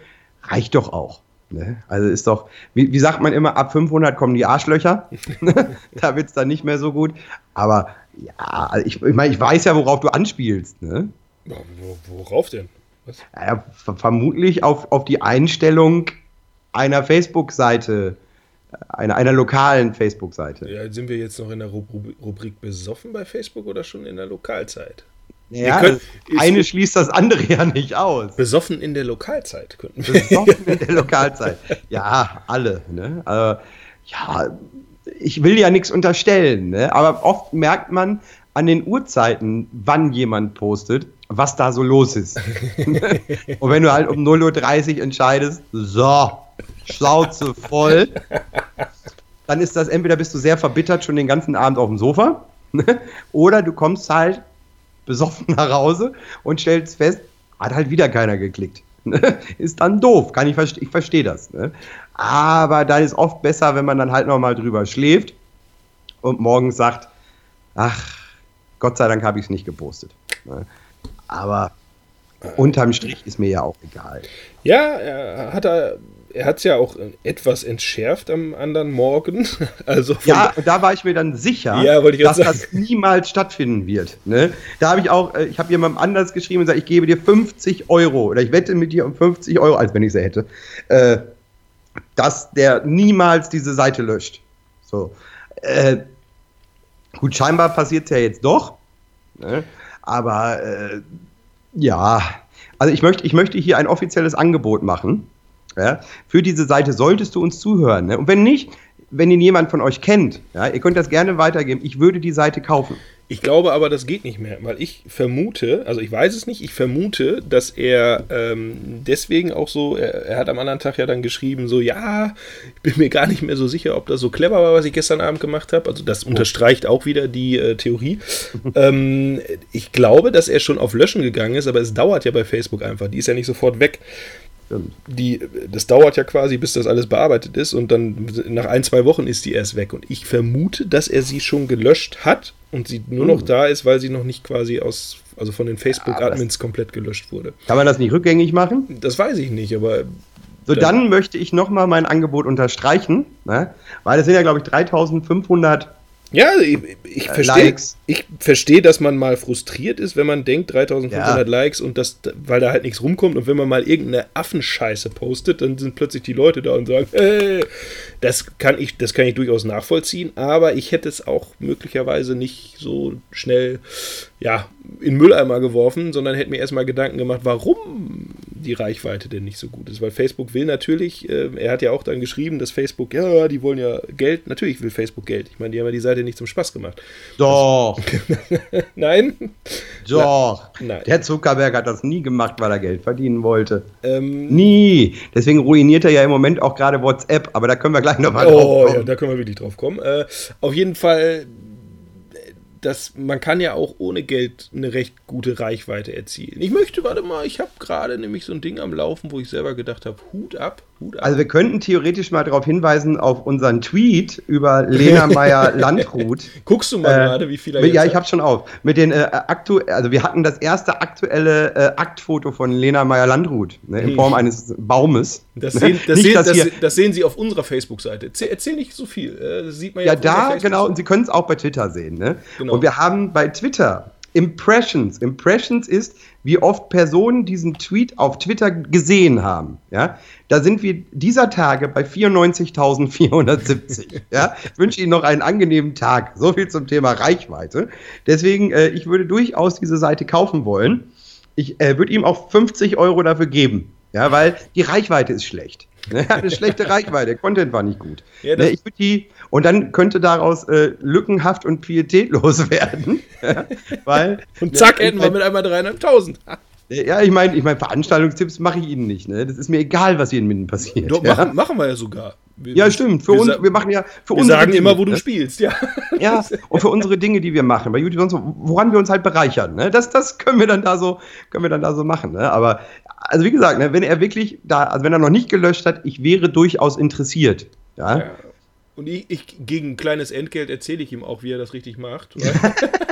reicht doch auch. Ne? Also ist doch, wie, wie sagt man immer, ab 500 kommen die Arschlöcher. da wird es dann nicht mehr so gut. Aber ja, ich, ich meine, ich weiß ja, worauf du anspielst. Ne? Worauf denn? Was? Ja, ver- vermutlich auf, auf die Einstellung einer Facebook-Seite, einer, einer lokalen Facebook-Seite. Ja, sind wir jetzt noch in der Rub Rubrik besoffen bei Facebook oder schon in der Lokalzeit? Ja, können- das eine schließt das andere ja nicht aus. Besoffen in der Lokalzeit könnten wir. Besoffen in der Lokalzeit. Ja, alle. Ne? Also, ja, ich will ja nichts unterstellen, ne? aber oft merkt man an den Uhrzeiten, wann jemand postet, was da so los ist. Und wenn du halt um 0.30 Uhr entscheidest, so, Schnauze voll, dann ist das entweder bist du sehr verbittert schon den ganzen Abend auf dem Sofa, ne? oder du kommst halt besoffen nach Hause und stellst fest, hat halt wieder keiner geklickt. Ne? Ist dann doof, kann ich ich verstehe das. Ne? Aber dann ist oft besser, wenn man dann halt nochmal drüber schläft und morgens sagt, ach, Gott sei Dank habe ich es nicht gepostet. Ne? Aber unterm Strich ist mir ja auch egal. Ja, er hat er, er hat es ja auch etwas entschärft am anderen Morgen. Also Ja, und da war ich mir dann sicher, Ja, dass gerade das niemals stattfinden wird. Ne? Da habe ich auch, äh, ich habe jemandem anders geschrieben und gesagt, ich gebe dir 50 Euro oder ich wette mit dir um 50 Euro, als wenn ich sie hätte, äh, dass der niemals diese Seite löscht. So. Äh, gut, scheinbar passiert es ja jetzt doch. Ne? Aber äh, ja, also ich möchte, ich möchte hier ein offizielles Angebot machen. Ja? Für diese Seite solltest du uns zuhören. Ne? Und wenn nicht, wenn ihn jemand von euch kennt, ja, ihr könnt das gerne weitergeben. Ich würde die Seite kaufen. Ich glaube aber, das geht nicht mehr, weil ich vermute, also ich weiß es nicht, ich vermute, dass er ähm, deswegen auch so, er, er hat am anderen Tag ja dann geschrieben, so, ja, ich bin mir gar nicht mehr so sicher, ob das so clever war, was ich gestern Abend gemacht habe. Also das unterstreicht auch wieder die äh, Theorie. ähm, ich glaube, dass er schon auf Löschen gegangen ist, aber es dauert ja bei Facebook einfach. Die ist ja nicht sofort weg. Stimmt. die, das dauert ja quasi, bis das alles bearbeitet ist und dann nach ein, zwei Wochen ist die erst weg. Und ich vermute, dass er sie schon gelöscht hat und sie nur noch da ist, weil sie noch nicht quasi aus, also von den Facebook-Admins komplett gelöscht wurde. Kann man das nicht rückgängig machen? Das weiß ich nicht, aber So, Ja. dann möchte ich nochmal mein Angebot unterstreichen, ne? weil es sind ja, glaube ich, 3500 ja, ich, ich Äh, verstehe, ich verstehe, dass man mal frustriert ist, wenn man denkt 3500 Ja. Likes und das, weil da halt nichts rumkommt und wenn man mal irgendeine Affenscheiße postet, dann sind plötzlich die Leute da und sagen, hey, das kann ich, das kann ich durchaus nachvollziehen, aber ich hätte es auch möglicherweise nicht so schnell, ja, in den Mülleimer geworfen, sondern hätte mir erstmal Gedanken gemacht, warum die Reichweite denn nicht so gut ist, weil Facebook will natürlich, äh, er hat ja auch dann geschrieben, dass Facebook, ja, die wollen ja Geld, natürlich will Facebook Geld. Ich meine, die haben ja die Seite nicht zum Spaß gemacht. Doch, Nein? doch. Nein. Der Zuckerberg hat das nie gemacht, weil er Geld verdienen wollte. Ähm, Nie. Deswegen ruiniert er ja im Moment auch gerade WhatsApp, aber da können wir gleich nochmal oh, drauf ja, kommen. da können wir wirklich drauf kommen. Äh, auf jeden Fall, das, man kann ja auch ohne Geld eine recht gute Reichweite erzielen. Ich möchte, warte mal, ich habe gerade nämlich so ein Ding am Laufen, wo ich selber gedacht habe, Hut ab. Also wir könnten theoretisch mal darauf hinweisen auf unseren Tweet über Lena Meyer Landrut. Guckst du mal Äh, gerade, wie viel er Mit, ja, ich habe schon auf. Mit den äh, aktu also wir hatten das erste aktuelle äh, Aktfoto von Lena Meyer Landrut ne, in Hm. Form eines Baumes. Das Ne? sehen, das, Nicht, sehen, das, hier- das sehen Sie auf unserer Facebook-Seite. Erzähl, nicht so viel. äh, Das sieht man ja, Ja, da, genau, und Sie können es auch bei Twitter sehen. Ne? Genau. Und wir haben bei Twitter Impressions. Impressions ist, wie oft Personen diesen Tweet auf Twitter gesehen haben. Ja? Da sind wir dieser Tage bei 94.470. ja? Ich wünsche Ihnen noch einen angenehmen Tag. So viel zum Thema Reichweite. Deswegen, äh, ich würde durchaus diese Seite kaufen wollen. Ich äh, würde ihm auch 50 Euro dafür geben. Ja, weil die Reichweite ist schlecht. Er hat eine schlechte Reichweite, der Content war nicht gut. Ja, ne, ich die, und dann könnte daraus äh, lückenhaft und pietätlos werden. Weil, Und zack, ne, hätten wir mit einmal dreieinhalbtausend. Ja, ich meine, ich mein, Veranstaltungstipps mache ich Ihnen nicht. Ne? Das ist mir egal, was hier in Minden passiert. Doch, ja? machen, machen wir ja sogar. Wir, ja, stimmt. Für wir uns, wir machen ja für wir unsere sagen Dinge, immer, wo du ne? spielst, ja. Ja, und für unsere Dinge, die wir machen, bei YouTube woran wir uns halt bereichern, ne? Das, das können wir dann da so, können wir dann da so machen, ne? Aber, also wie gesagt, ne, wenn er wirklich da, also wenn er noch nicht gelöscht hat, ich wäre durchaus interessiert. Ja. Ja. Und ich, ich gegen ein kleines Entgelt erzähle ich ihm auch, wie er das richtig macht.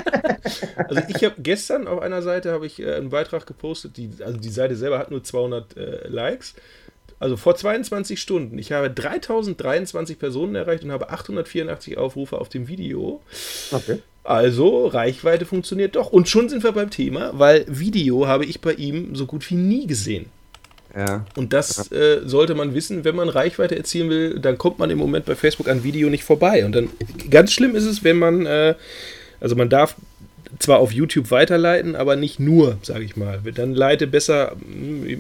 also ich habe gestern auf einer Seite habe ich äh, einen Beitrag gepostet, die, also die Seite selber hat nur 200 äh, Likes. Also vor 22 Stunden. Ich habe 3023 Personen erreicht und habe 884 Aufrufe auf dem Video. Okay. Also Reichweite funktioniert doch. Und schon sind wir beim Thema, weil Video habe ich bei ihm so gut wie nie gesehen. Ja. Und das äh, sollte man wissen, wenn man Reichweite erzielen will, dann kommt man im Moment bei Facebook an Video nicht vorbei. Und dann ganz schlimm ist es, wenn man, äh, also man darf zwar auf YouTube weiterleiten, aber nicht nur, sage ich mal. Dann leite besser,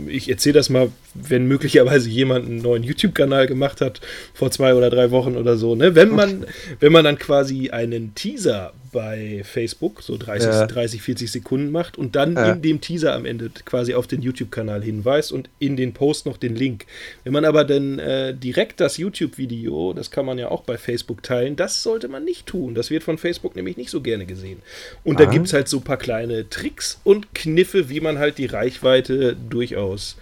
ich erzähle das mal, wenn möglicherweise jemand einen neuen YouTube-Kanal gemacht hat, vor zwei oder drei Wochen oder so. Ne? Wenn, man, wenn man dann quasi einen Teaser bei Facebook, so 30, Ja. 30 40 Sekunden macht und dann Ja. in dem Teaser am Ende quasi auf den YouTube-Kanal hinweist und in den Post noch den Link. Wenn man aber dann äh, direkt das YouTube-Video, das kann man ja auch bei Facebook teilen, das sollte man nicht tun. Das wird von Facebook nämlich nicht so gerne gesehen. Und da Ah. gibt es halt so ein paar kleine Tricks und Kniffe, wie man halt die Reichweite durchaus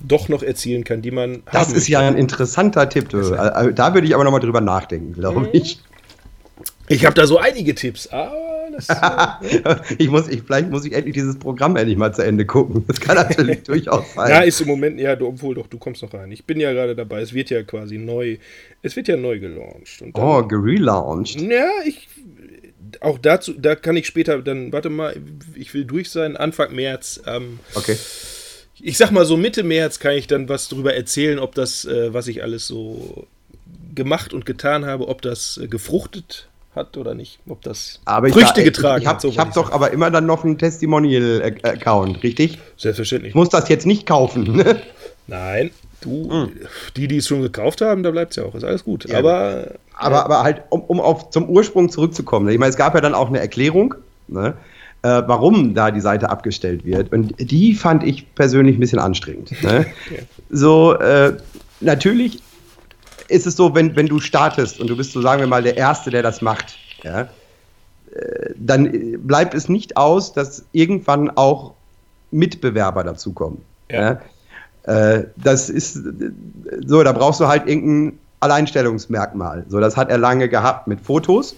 doch noch erzielen kann, die man Das ist ja ein interessanter Tipp. Du. Also, Da würde ich aber nochmal drüber nachdenken, glaube ich. Ich habe da so einige Tipps, aber das, äh, ich muss, ich, vielleicht muss ich endlich dieses Programm endlich mal zu Ende gucken. Das kann natürlich durchaus sein. ja, ist im Moment, ja, du, obwohl doch, du kommst noch rein. Ich bin ja gerade dabei, es wird ja quasi neu, es wird ja neu gelauncht. Dann, oh, gelauncht. Ja, ich. Auch dazu, da kann ich später, dann, warte mal, ich will durch sein, Anfang März. Ähm, Okay. ich sag mal so Mitte März kann ich dann was darüber erzählen, ob das, äh, was ich alles so gemacht und getan habe, ob das äh, gefruchtet hat oder nicht. Ob das Aber Früchte ich, getragen ich habe hat. so ich hab wollte doch aber immer dann noch einen Testimonial-Account, richtig? Selbstverständlich. Ich muss das jetzt nicht kaufen. Ne? Nein, du, Hm. die, die es schon gekauft haben, da bleibt es ja auch. Ist alles gut. Ja, aber Aber, aber halt, um, um auf, zum Ursprung zurückzukommen. Ich meine, es gab ja dann auch eine Erklärung, ne, äh, warum da die Seite abgestellt wird. Und die fand ich persönlich ein bisschen anstrengend. Ne? So, äh, natürlich ist es so, wenn, wenn du startest und du bist so, sagen wir mal, der Erste, der das macht, ja, äh, dann bleibt es nicht aus, dass irgendwann auch Mitbewerber dazukommen. Ja. Ja? Äh, das ist so, da brauchst du halt irgendein Alleinstellungsmerkmal. So, das hat er lange gehabt mit Fotos.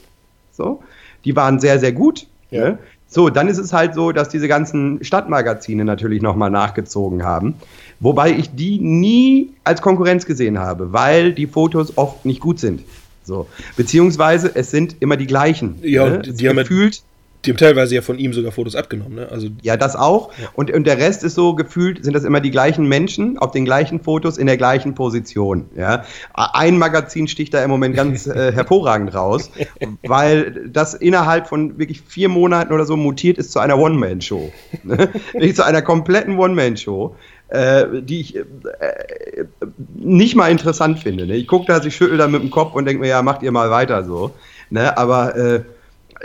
So, die waren sehr, sehr gut. Ja. Ne? So, dann ist es halt so, dass diese ganzen Stadtmagazine natürlich nochmal nachgezogen haben. Wobei ich die nie als Konkurrenz gesehen habe, weil die Fotos oft nicht gut sind. So. Beziehungsweise es sind immer die gleichen. Ja, ne? und Es die haben ja- gefühlt, die haben teilweise ja von ihm sogar Fotos abgenommen. Ne? Also ja, das auch. Und, und der Rest ist so gefühlt, sind das immer die gleichen Menschen auf den gleichen Fotos in der gleichen Position. Ja? Ein Magazin sticht da im Moment ganz äh, hervorragend raus, weil das innerhalb von wirklich vier Monaten oder so mutiert ist zu einer One-Man-Show. Ne? Wirklich zu einer kompletten One-Man-Show. Äh, die ich äh, nicht mal interessant finde. Ne? Ich gucke da, ich schüttel da mit dem Kopf und denke mir, ja, macht ihr mal weiter so. Ne? Aber äh,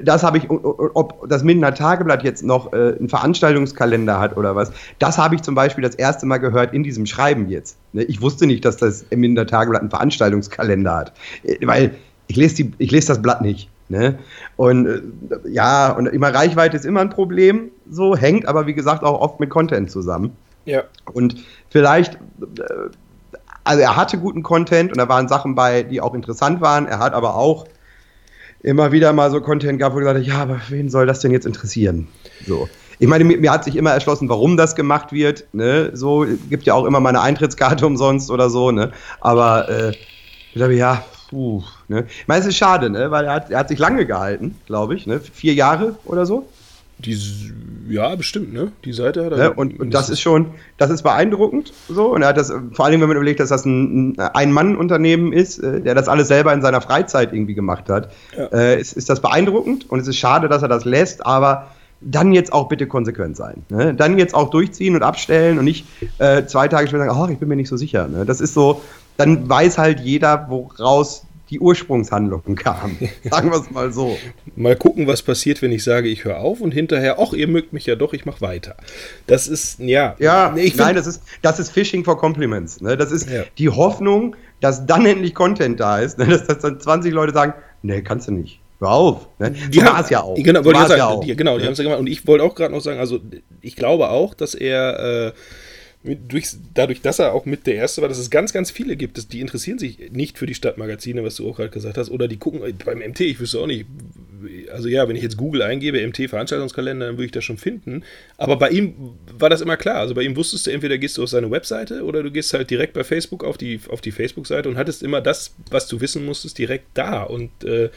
das habe ich, ob das Mindener Tageblatt jetzt noch äh, einen Veranstaltungskalender hat oder was, das habe ich zum Beispiel das erste Mal gehört in diesem Schreiben jetzt. Ne, Ich wusste nicht, dass das Mindener Tageblatt einen Veranstaltungskalender hat, Äh, weil ich lese, die, ich lese das Blatt nicht. Ne? Und äh, ja, und immer Reichweite ist immer ein Problem, so hängt aber wie gesagt auch oft mit Content zusammen. Ja. Und vielleicht äh, Also er hatte guten Content und da waren Sachen bei, die auch interessant waren. Er hat aber auch immer wieder mal so Content gehabt, wo er gesagt hat, ja, aber wen soll das denn jetzt interessieren? So. Ich meine, mir, mir hat sich immer erschlossen, warum das gemacht wird. Ne? So gibt ja auch immer mal eine Eintrittskarte umsonst oder so. Ne? Aber äh, ich glaube, ja, puh, ne? Ich meine, es ist schade, ne? weil er hat, er hat sich lange gehalten, glaube ich. Ne? Vier Jahre oder so. Die, ja, bestimmt, ne? Die Seite hat er. Ne? Und, und das ist schon, das ist beeindruckend so. Und er hat das, vor allem, wenn man überlegt, dass das ein Ein-Mann-Unternehmen ist, äh, der das alles selber in seiner Freizeit irgendwie gemacht hat, Ja. äh, ist, ist das beeindruckend. Und es ist schade, dass er das lässt, aber dann jetzt auch bitte konsequent sein. Ne? Dann jetzt auch durchziehen und abstellen und nicht äh, zwei Tage später sagen, ach, ich bin mir nicht so sicher. Ne? Das ist so, dann weiß halt jeder, woraus die Ursprungshandlung kam. Sagen wir es mal so. Mal gucken, was passiert, wenn ich sage, ich höre auf und hinterher, ach, ihr mögt mich ja doch, ich mache weiter. Das ist, ja. Ja, ich nein, das ist, das ist Phishing for Compliments. Ne? Das ist Ja. die Hoffnung, dass dann endlich Content da ist, ne? dass, dass dann 20 Leute sagen, nee, kannst du nicht. Hör auf. Ne? Die So haben war's ja auch. Genau, So sagen, ja auch, die, genau, die ne? haben es ja gemacht. Und ich wollte auch gerade noch sagen, also ich glaube auch, dass er äh, durch, dadurch, dass er auch mit der Erste war, dass es ganz, ganz viele gibt, dass, die interessieren sich nicht für die Stadtmagazine, was du auch gerade gesagt hast, oder die gucken äh, beim MT, ich wüsste auch nicht, also ja, wenn ich jetzt Google eingebe, MT-Veranstaltungskalender, dann würde ich das schon finden. Aber bei ihm war das immer klar. Also bei ihm wusstest du, entweder gehst du auf seine Webseite oder du gehst halt direkt bei Facebook auf die, auf die Facebook-Seite und hattest immer das, was du wissen musstest, direkt da. Und äh,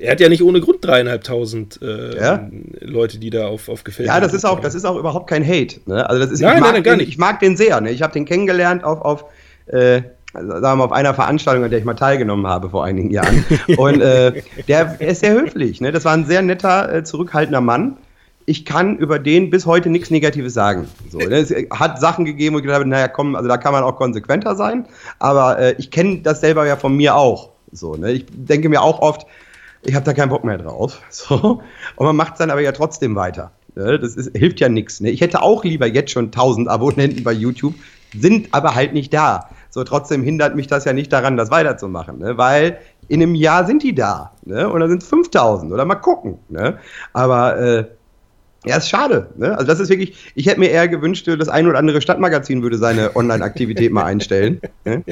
er hat ja nicht ohne Grund dreieinhalbtausend äh, Ja. Leute, die da auf, auf Gefällt. Ja, das ist auch, das ist auch überhaupt kein Hate. Ne? Also das ist, Nein, ich, mag nein, gar den, nicht. ich mag den sehr. Ne? Ich habe den kennengelernt auf, auf äh, sagen wir mal, auf einer Veranstaltung, an der ich mal teilgenommen habe vor einigen Jahren. Und äh, der, der ist sehr höflich. Ne? Das war ein sehr netter, äh, zurückhaltender Mann. Ich kann über den bis heute nichts Negatives sagen. So, ne? Es hat Sachen gegeben, wo ich gedacht habe, naja, komm, also da kann man auch konsequenter sein. Aber äh, ich kenne das selber ja von mir auch. So, ne? Ich denke mir auch oft, ich habe da keinen Bock mehr drauf. So. Und man macht es dann aber ja trotzdem weiter. Ne? Das ist, hilft ja nichts. Ne? Ich hätte auch lieber jetzt schon 1000 Abonnenten bei YouTube, sind aber halt nicht da. So, trotzdem hindert mich das ja nicht daran, das weiterzumachen, ne? weil in einem Jahr sind die da. Ne? Und dann sind es 5000 oder mal gucken. Ne? Aber äh, ja, ist schade. Ne? Also das ist wirklich, ich hätte mir eher gewünscht, das ein oder andere Stadtmagazin würde seine Online-Aktivität mal einstellen. Ne?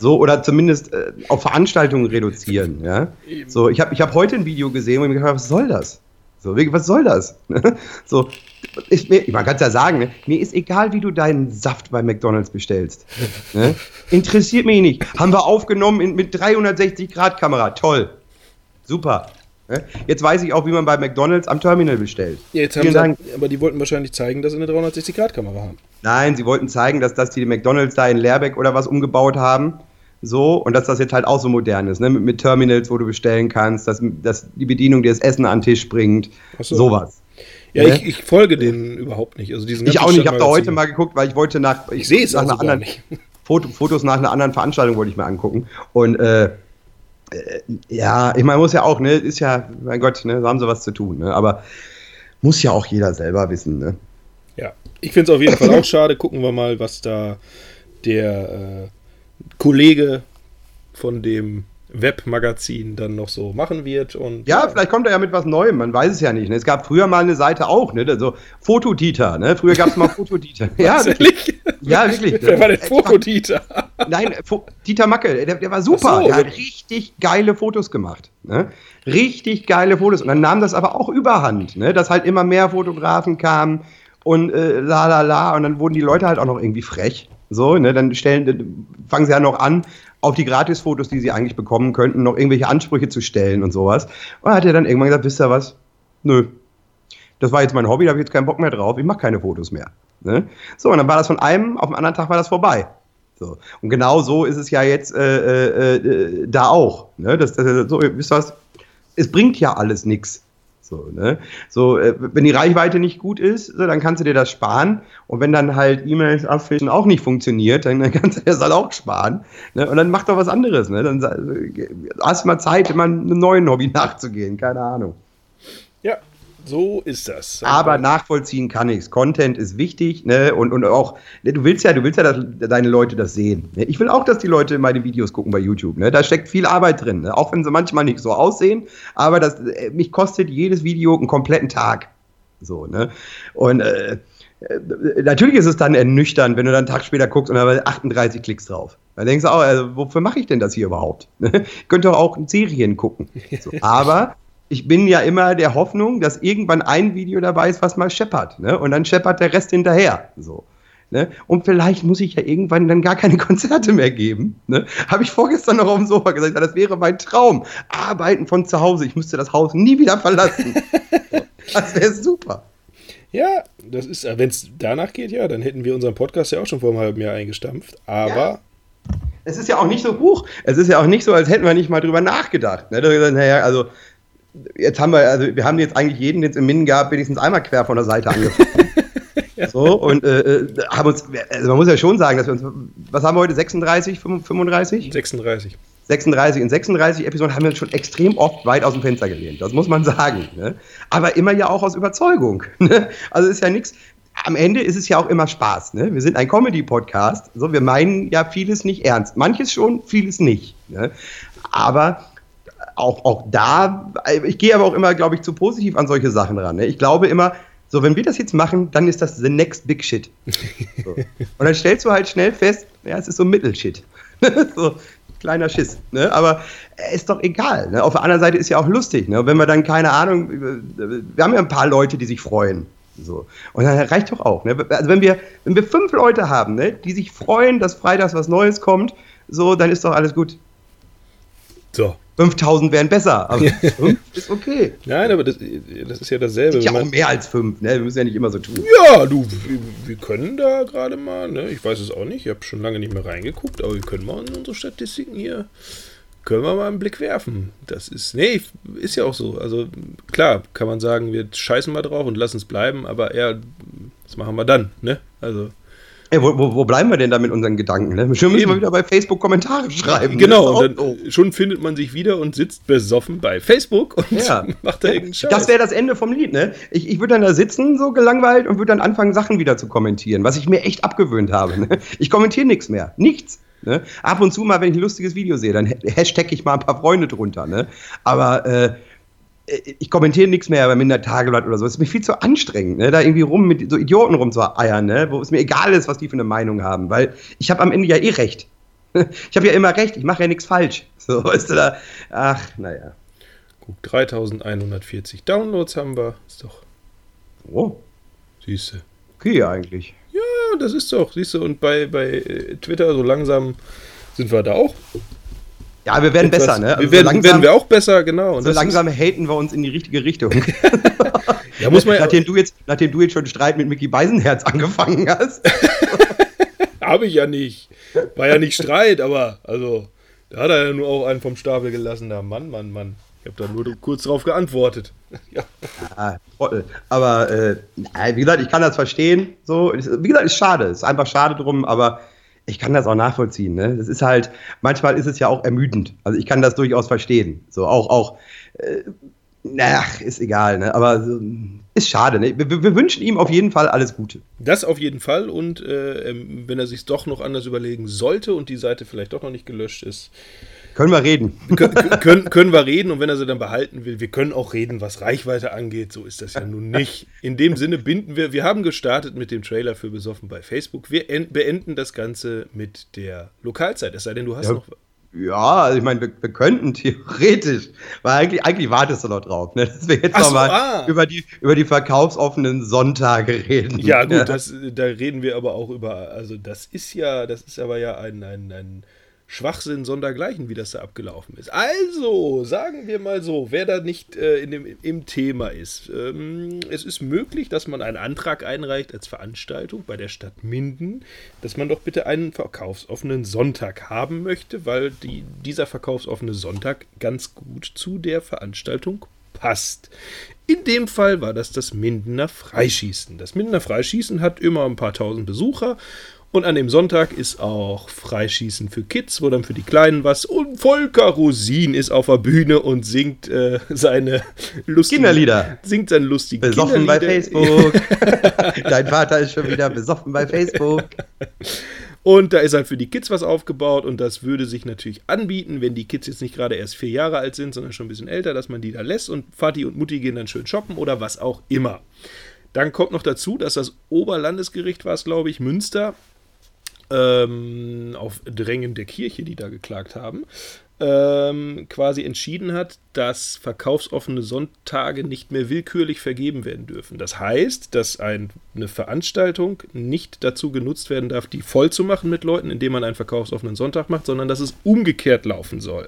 So, oder zumindest äh, auf Veranstaltungen reduzieren. Ja? So, ich habe ich hab heute ein Video gesehen, wo ich mir gedacht habe, was soll das? So, wirklich, was soll das? so, mir, man kann es ja sagen, ne? mir ist egal, wie du deinen Saft bei McDonalds bestellst. Ne? Interessiert mich nicht. Haben wir aufgenommen in, mit 360-Grad-Kamera. Toll. Super. Ne? Jetzt weiß ich auch, wie man bei McDonalds am Terminal bestellt. Ja, jetzt haben sie, Dank. aber die wollten wahrscheinlich zeigen, dass sie eine 360-Grad-Kamera haben. Nein, sie wollten zeigen, dass das die McDonalds da in Leerbeck oder was umgebaut haben. So, und dass das jetzt halt auch so modern ist, ne? mit, mit Terminals, wo du bestellen kannst, dass, dass die Bedienung dir das Essen an den Tisch bringt. So. Sowas. Ja, Ne? ich, ich folge denen überhaupt nicht. Also diesen Ich auch nicht. Ich habe da heute mal geguckt, weil ich wollte nach. Ich sehe es nach also einer anderen Fotos nach einer anderen Veranstaltung wollte ich mir angucken. Und äh, ja, ich meine, muss ja auch, ne, ist ja, mein Gott, ne, da haben sie was zu tun, ne? Aber muss ja auch jeder selber wissen, ne? Ja, ich finde es auf jeden Fall auch schade. Gucken wir mal, was da der äh, Kollege von dem Webmagazin dann noch so machen wird. Und Ja, vielleicht kommt er ja mit was Neuem, man weiß es ja nicht. Ne? Es gab früher mal eine Seite auch, ne? So Fotodieter, ne? Früher gab es mal Fotodieter. ja, wirklich. Ja, wirklich. Wer war denn Äh, Fokodieter? Nein, Fo Dieter Macke, der, der war super. So, der hat richtig geile Fotos gemacht. Ne? Richtig geile Fotos. Und dann nahm das aber auch überhand, ne? dass halt immer mehr Fotografen kamen und äh, la la la. Und dann wurden die Leute halt auch noch irgendwie frech. So, ne? Dann stellen, fangen sie ja noch an, auf die Gratisfotos, die sie eigentlich bekommen könnten, noch irgendwelche Ansprüche zu stellen und sowas. Und hat er dann irgendwann gesagt, wisst ihr was? Nö. Das war jetzt mein Hobby, da habe ich jetzt keinen Bock mehr drauf, ich mache keine Fotos mehr. Ne? So, und dann war das von einem auf den anderen Tag war das vorbei. So. Und genau so ist es ja jetzt äh, äh, äh, da auch. Ne? Das, das, so, wisst ihr was? Es bringt ja alles nichts. So, ne? so äh, wenn die Reichweite nicht gut ist, so, dann kannst du dir das sparen. Und wenn dann halt E-Mails abfischen auch nicht funktioniert, dann, dann kannst du dir das halt auch sparen. Ne? Und dann mach doch was anderes. Ne? Dann hast du mal Zeit, immer einem neuen Hobby nachzugehen. Keine Ahnung. Ja, so ist das. Aber nachvollziehen kann ich's. Content ist wichtig, ne? Und, und auch, ne, du willst ja, du willst ja, dass deine Leute das sehen. Ne? Ich will auch, dass die Leute meine Videos gucken bei YouTube. Ne? Da steckt viel Arbeit drin, ne? auch wenn sie manchmal nicht so aussehen. Aber das, äh, mich kostet jedes Video einen kompletten Tag. So, ne? Und äh, äh, natürlich ist es dann ernüchternd, wenn du dann einen Tag später guckst und da waren 38 Klicks drauf. Da denkst du auch, also, wofür mache ich denn das hier überhaupt? ich könnte doch auch Serien gucken. So, aber ich bin ja immer der Hoffnung, dass irgendwann ein Video dabei ist, was mal scheppert. Ne? Und dann scheppert der Rest hinterher. So. Ne? Und vielleicht muss ich ja irgendwann dann gar keine Konzerte mehr geben. Ne? Habe ich vorgestern noch auf dem Sofa gesagt, das wäre mein Traum. Arbeiten von zu Hause. Ich müsste das Haus nie wieder verlassen. das wäre super. Ja, das ist, wenn es danach geht, ja, dann hätten wir unseren Podcast ja auch schon vor einem halben Jahr eingestampft. Aber Ja. Es ist ja auch nicht so hoch. Es ist ja auch nicht so, als hätten wir nicht mal drüber nachgedacht. Ne? Naja, also jetzt haben wir, also wir haben jetzt eigentlich jeden, den es im Min gab, wenigstens einmal quer von der Seite angefangen. So, und äh, äh, haben uns, also man muss ja schon sagen, dass wir uns, was haben wir heute, 36, 35? 36. 36 in 36 Episoden haben wir uns schon extrem oft weit aus dem Fenster gelehnt. Das muss man sagen. Ne? Aber immer ja auch aus Überzeugung. Ne? Also ist ja nichts. Am Ende ist es ja auch immer Spaß. Ne? Wir sind ein Comedy-Podcast. So, wir meinen ja vieles nicht ernst. Manches schon, vieles nicht. Ne? Aber auch, auch da, ich gehe aber auch immer, glaube ich, zu positiv an solche Sachen ran. Ne? Ich glaube immer, so, wenn wir das jetzt machen, dann ist das the next big shit. So. Und dann stellst du halt schnell fest, ja, es ist so Mittelshit. so, kleiner Schiss. Ne? Aber äh, ist doch egal. Ne? Auf der anderen Seite ist ja auch lustig. Ne? Wenn wir dann, keine Ahnung, äh, wir haben ja ein paar Leute, die sich freuen. So. Und dann reicht doch auch. Ne? Also wenn wir, wenn wir fünf Leute haben, ne, die sich freuen, dass freitags was Neues kommt, so, dann ist doch alles gut. So. 5000 wären besser, aber fünf ist okay. Nein, aber das, das ist ja dasselbe. Sind ja auch mehr als fünf, ne? Wir müssen ja nicht immer so tun. Ja, du, wir, wir können da gerade mal, ne? Ich weiß es auch nicht, ich habe schon lange nicht mehr reingeguckt, aber wir können mal in unsere Statistiken hier, können wir mal einen Blick werfen. Das ist, nee, ist ja auch so. Also klar, kann man sagen, wir scheißen mal drauf und lassen es bleiben, aber ja, das machen wir dann, ne? Also, Ey, wo, wo, wo bleiben wir denn da mit unseren Gedanken? Ne? Schon müssen wir wieder bei Facebook Kommentare schreiben. genau, und dann schon findet man sich wieder und sitzt besoffen bei Facebook und Ja. macht da irgendeinen Scheiß. Das wäre das Ende vom Lied, ne? Ich, ich würde dann da sitzen, so gelangweilt, und würde dann anfangen, Sachen wieder zu kommentieren, was ich mir echt abgewöhnt habe. Ne? Ich kommentiere nichts mehr. Nichts. Ne? Ab und zu mal, wenn ich ein lustiges Video sehe, dann ha- hashtag ich mal ein paar Freunde drunter. Ne? Aber äh, ich kommentiere nichts mehr beim Minder Tageblatt oder so. Es ist mir viel zu anstrengend, ne? da irgendwie rum mit so Idioten rumzueiern, ne? wo es mir egal ist, was die für eine Meinung haben. Weil ich habe am Ende ja eh recht. Ich habe ja immer recht, ich mache ja nichts falsch. So, weißt du da? Ach, naja. Guck, 3140 Downloads haben wir. Ist doch Oh, süße. okay eigentlich. Ja, das ist doch, siehst du, und bei, bei äh, Twitter so langsam sind wir da auch. Ja, wir werden etwas- besser, ne? Also wir werden, so langsam, werden wir auch besser, genau. Und so langsam haten wir uns in die richtige Richtung. Ja, muss man ja, nachdem, du jetzt, nachdem du jetzt schon Streit mit Mickey Beisenherz angefangen hast. habe ich ja nicht. War ja nicht Streit, aber also, da hat er ja nur auch einen vom Stapel gelassen. Da, Mann, Mann, Mann. Ich habe da nur kurz drauf geantwortet. Ja. Ah, Trottel. Aber äh, wie gesagt, ich kann das verstehen. So, wie gesagt, ist schade. Ist einfach schade drum, aber ich kann das auch nachvollziehen. Ne? Das ist halt, manchmal ist es ja auch ermüdend. Also ich kann das durchaus verstehen. So auch, auch, äh, na, ist egal, ne? Aber so, ist schade. Ne? Wir, wir- wir wünschen ihm auf jeden Fall alles Gute. Das auf jeden Fall. Und äh, ähm, wenn er sich doch noch anders überlegen sollte und die Seite vielleicht doch noch nicht gelöscht ist, Können wir reden. können, können, können wir reden. Und wenn er sie dann behalten will, wir können auch reden, was Reichweite angeht. So ist das ja nun nicht. In dem Sinne binden wir, wir haben gestartet mit dem Trailer für Besoffen bei Facebook. Wir en- beenden das Ganze mit der Lokalzeit. Es sei denn, du hast Ja. noch. Ja, also ich meine, wir, wir könnten theoretisch, weil eigentlich, eigentlich wartest du noch drauf, ne? dass wir jetzt Ach so, nochmal ah. über, die, über die verkaufsoffenen Sonntage reden. Ja, gut, das, da reden wir aber auch über, also das ist ja, das ist aber ja ein, ein, ein Schwachsinn sondergleichen, wie das da abgelaufen ist. Also, sagen wir mal so, wer da nicht äh, in dem, im Thema ist. Ähm, es ist möglich, dass man einen Antrag einreicht als Veranstaltung bei der Stadt Minden, dass man doch bitte einen verkaufsoffenen Sonntag haben möchte, weil die, dieser verkaufsoffene Sonntag ganz gut zu der Veranstaltung passt. In dem Fall war das das Mindener Freischießen. Das Mindener Freischießen hat immer ein paar tausend Besucher und an dem Sonntag ist auch Freischießen für Kids, wo dann für die Kleinen was. Und Volker Rosin ist auf der Bühne und singt äh, seine lustigen Kinderlieder. Singt seine lustigen Besoffen bei. Facebook. Dein Vater ist schon wieder besoffen bei Facebook. Und da ist halt für die Kids was aufgebaut und das würde sich natürlich anbieten, wenn die Kids jetzt nicht gerade erst vier Jahre alt sind, sondern schon ein bisschen älter, dass man die da lässt und Vati und Mutti gehen dann schön shoppen oder was auch immer. Dann kommt noch dazu, dass das Oberlandesgericht war es, glaube ich, Münster, ähm, auf Drängen der Kirche, die da geklagt haben, ähm, quasi entschieden hat, dass verkaufsoffene Sonntage nicht mehr willkürlich vergeben werden dürfen. Das heißt, dass ein, eine Veranstaltung nicht dazu genutzt werden darf, die voll zu machen mit Leuten, indem man einen verkaufsoffenen Sonntag macht, sondern dass es umgekehrt laufen soll.